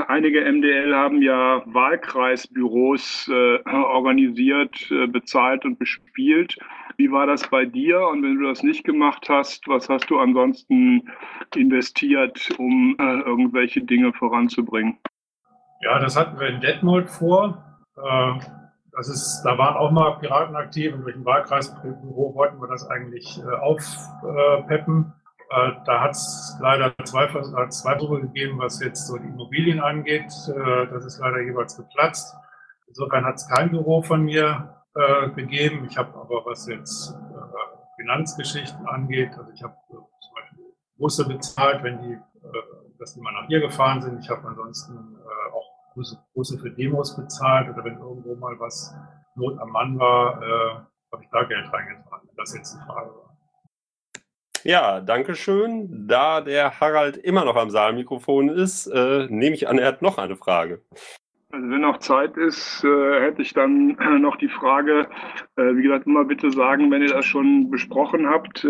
einige MDL haben ja Wahlkreisbüros äh, organisiert, äh, bezahlt und bespielt. Wie war das bei dir? Und wenn du das nicht gemacht hast, was hast du ansonsten investiert, um äh, irgendwelche Dinge voranzubringen? Ja, das hatten wir in Detmold vor. Äh, das ist, da waren auch mal Piraten aktiv und durch ein Wahlkreisbüro wollten wir das eigentlich äh, aufpeppen. Äh, da hat es leider zwei, zwei Versuche gegeben, was jetzt so die Immobilien angeht. Äh, das ist leider jeweils geplatzt. Insofern hat es kein Büro von mir äh, gegeben. Ich habe aber, was jetzt äh, Finanzgeschichten angeht, also ich habe äh, zum Beispiel Busse bezahlt, wenn die, äh, dass die mal nach hier gefahren sind. Ich habe ansonsten auch Busse, für Demos bezahlt oder wenn irgendwo mal was Not am Mann war, habe ich da Geld reingetragen, wenn das jetzt die Frage war. Ja, danke schön. Da der Harald immer noch am Saalmikrofon ist, äh, nehme ich an, er hat noch eine Frage. Also wenn noch Zeit ist, äh, hätte ich dann noch die Frage, äh, wie gesagt, immer bitte sagen, wenn ihr das schon besprochen habt.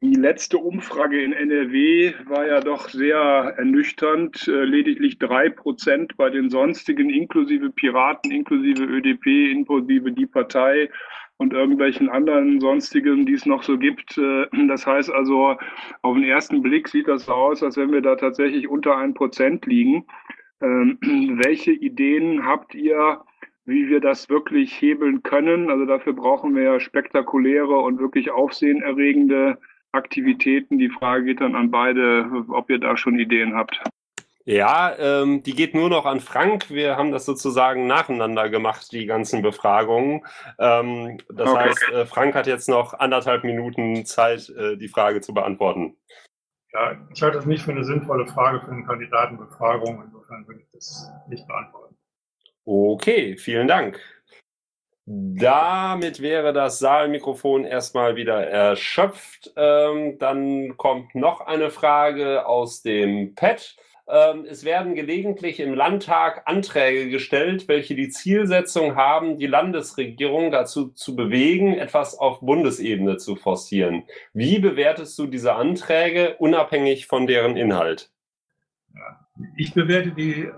Die letzte Umfrage in NRW war ja doch sehr ernüchternd. Äh, lediglich drei Prozent bei den sonstigen, inklusive Piraten, inklusive ÖDP, inklusive die Partei und irgendwelchen anderen sonstigen, die es noch so gibt. Äh, das heißt also, auf den ersten Blick sieht das so aus, als wenn wir da tatsächlich unter ein Prozent liegen. Ähm, welche Ideen habt ihr, wie wir das wirklich hebeln können? Also dafür brauchen wir spektakuläre und wirklich aufsehenerregende Aktivitäten. Die Frage geht dann an beide, ob ihr da schon Ideen habt. Ja, ähm, die geht nur noch an Frank. Wir haben das sozusagen nacheinander gemacht, die ganzen Befragungen. Ähm, das okay. heißt, äh, Frank hat jetzt noch anderthalb Minuten Zeit, äh, die Frage zu beantworten. Ja, ich halte das nicht für eine sinnvolle Frage für eine Kandidatenbefragung. Insofern würde ich das nicht beantworten. Okay, vielen Dank. Damit wäre das Saalmikrofon erstmal wieder erschöpft. Ähm, dann kommt noch eine Frage aus dem Pad. Ähm, es werden gelegentlich im Landtag Anträge gestellt, welche die Zielsetzung haben, die Landesregierung dazu zu bewegen, etwas auf Bundesebene zu forcieren. Wie bewertest du diese Anträge unabhängig von deren Inhalt? Ich bewerte die äh,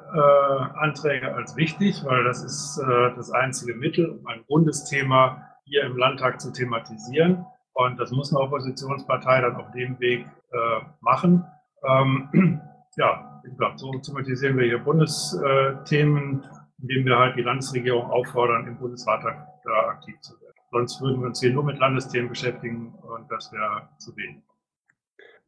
Anträge als wichtig, weil das ist äh, das einzige Mittel, um ein Bundesthema hier im Landtag zu thematisieren. Und das muss eine Oppositionspartei dann auf dem Weg äh, machen. Ähm, ja, so thematisieren wir hier Bundesthemen, indem wir halt die Landesregierung auffordern, im Bundesrat da aktiv zu werden. Sonst würden wir uns hier nur mit Landesthemen beschäftigen und das wäre zu wenig.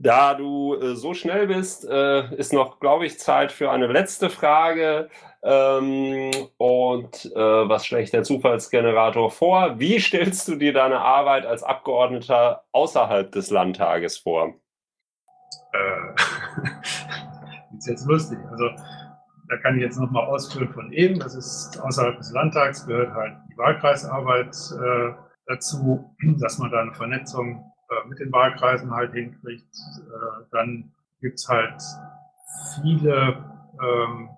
Da du äh, so schnell bist, äh, ist noch, glaube ich, Zeit für eine letzte Frage. Ähm, und äh, was schlägt der Zufallsgenerator vor? Wie stellst du dir deine Arbeit als Abgeordneter außerhalb des Landtages vor? Äh, ist jetzt lustig. Also da kann ich jetzt nochmal ausführen von eben. Das ist außerhalb des Landtags gehört halt die Wahlkreisarbeit äh, dazu, dass man da eine Vernetzung äh, mit den Wahlkreisen halt hinkriegt. Äh, dann gibt es halt viele ähm,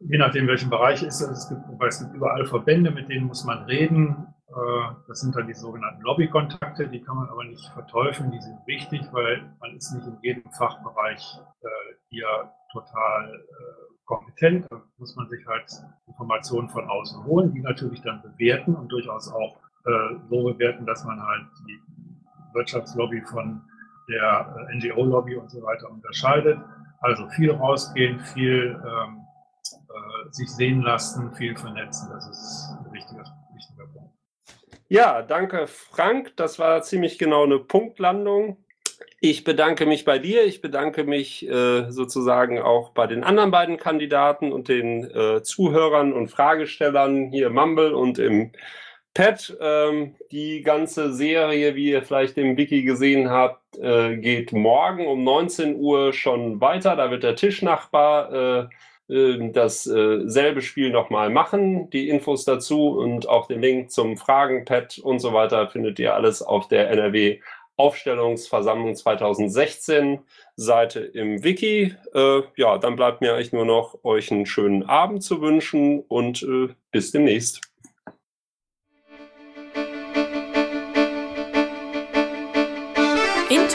je nachdem, welchen Bereich ist es. Es gibt, es gibt überall Verbände, mit denen muss man reden. Äh, das sind dann die sogenannten Lobbykontakte, die kann man aber nicht verteufeln, die sind wichtig, weil man ist nicht in jedem Fachbereich äh, hier total äh, kompetent. Da muss man sich halt Informationen von außen holen, die natürlich dann bewerten und durchaus auch so bewerten, dass man halt die Wirtschaftslobby von der NGO-Lobby und so weiter unterscheidet. Also viel rausgehen, viel ähm, äh, sich sehen lassen, viel vernetzen, das ist ein wichtiger, wichtiger Punkt. Ja, danke Frank. Das war ziemlich genau eine Punktlandung. Ich bedanke mich bei dir. Ich bedanke mich äh, sozusagen auch bei den anderen beiden Kandidaten und den äh, Zuhörern und Fragestellern hier im Mumble und im Pad. Ähm, die ganze Serie, wie ihr vielleicht im Wiki gesehen habt, äh, geht morgen um 19 Uhr schon weiter. Da wird der Tischnachbar äh, ähm, dasselbe äh, Spiel nochmal machen. Die Infos dazu und auch den Link zum Fragenpad und so weiter findet ihr alles auf der NRW Aufstellungsversammlung 2016 Seite im Wiki. Äh, ja, dann bleibt mir eigentlich nur noch euch einen schönen Abend zu wünschen und äh, bis demnächst.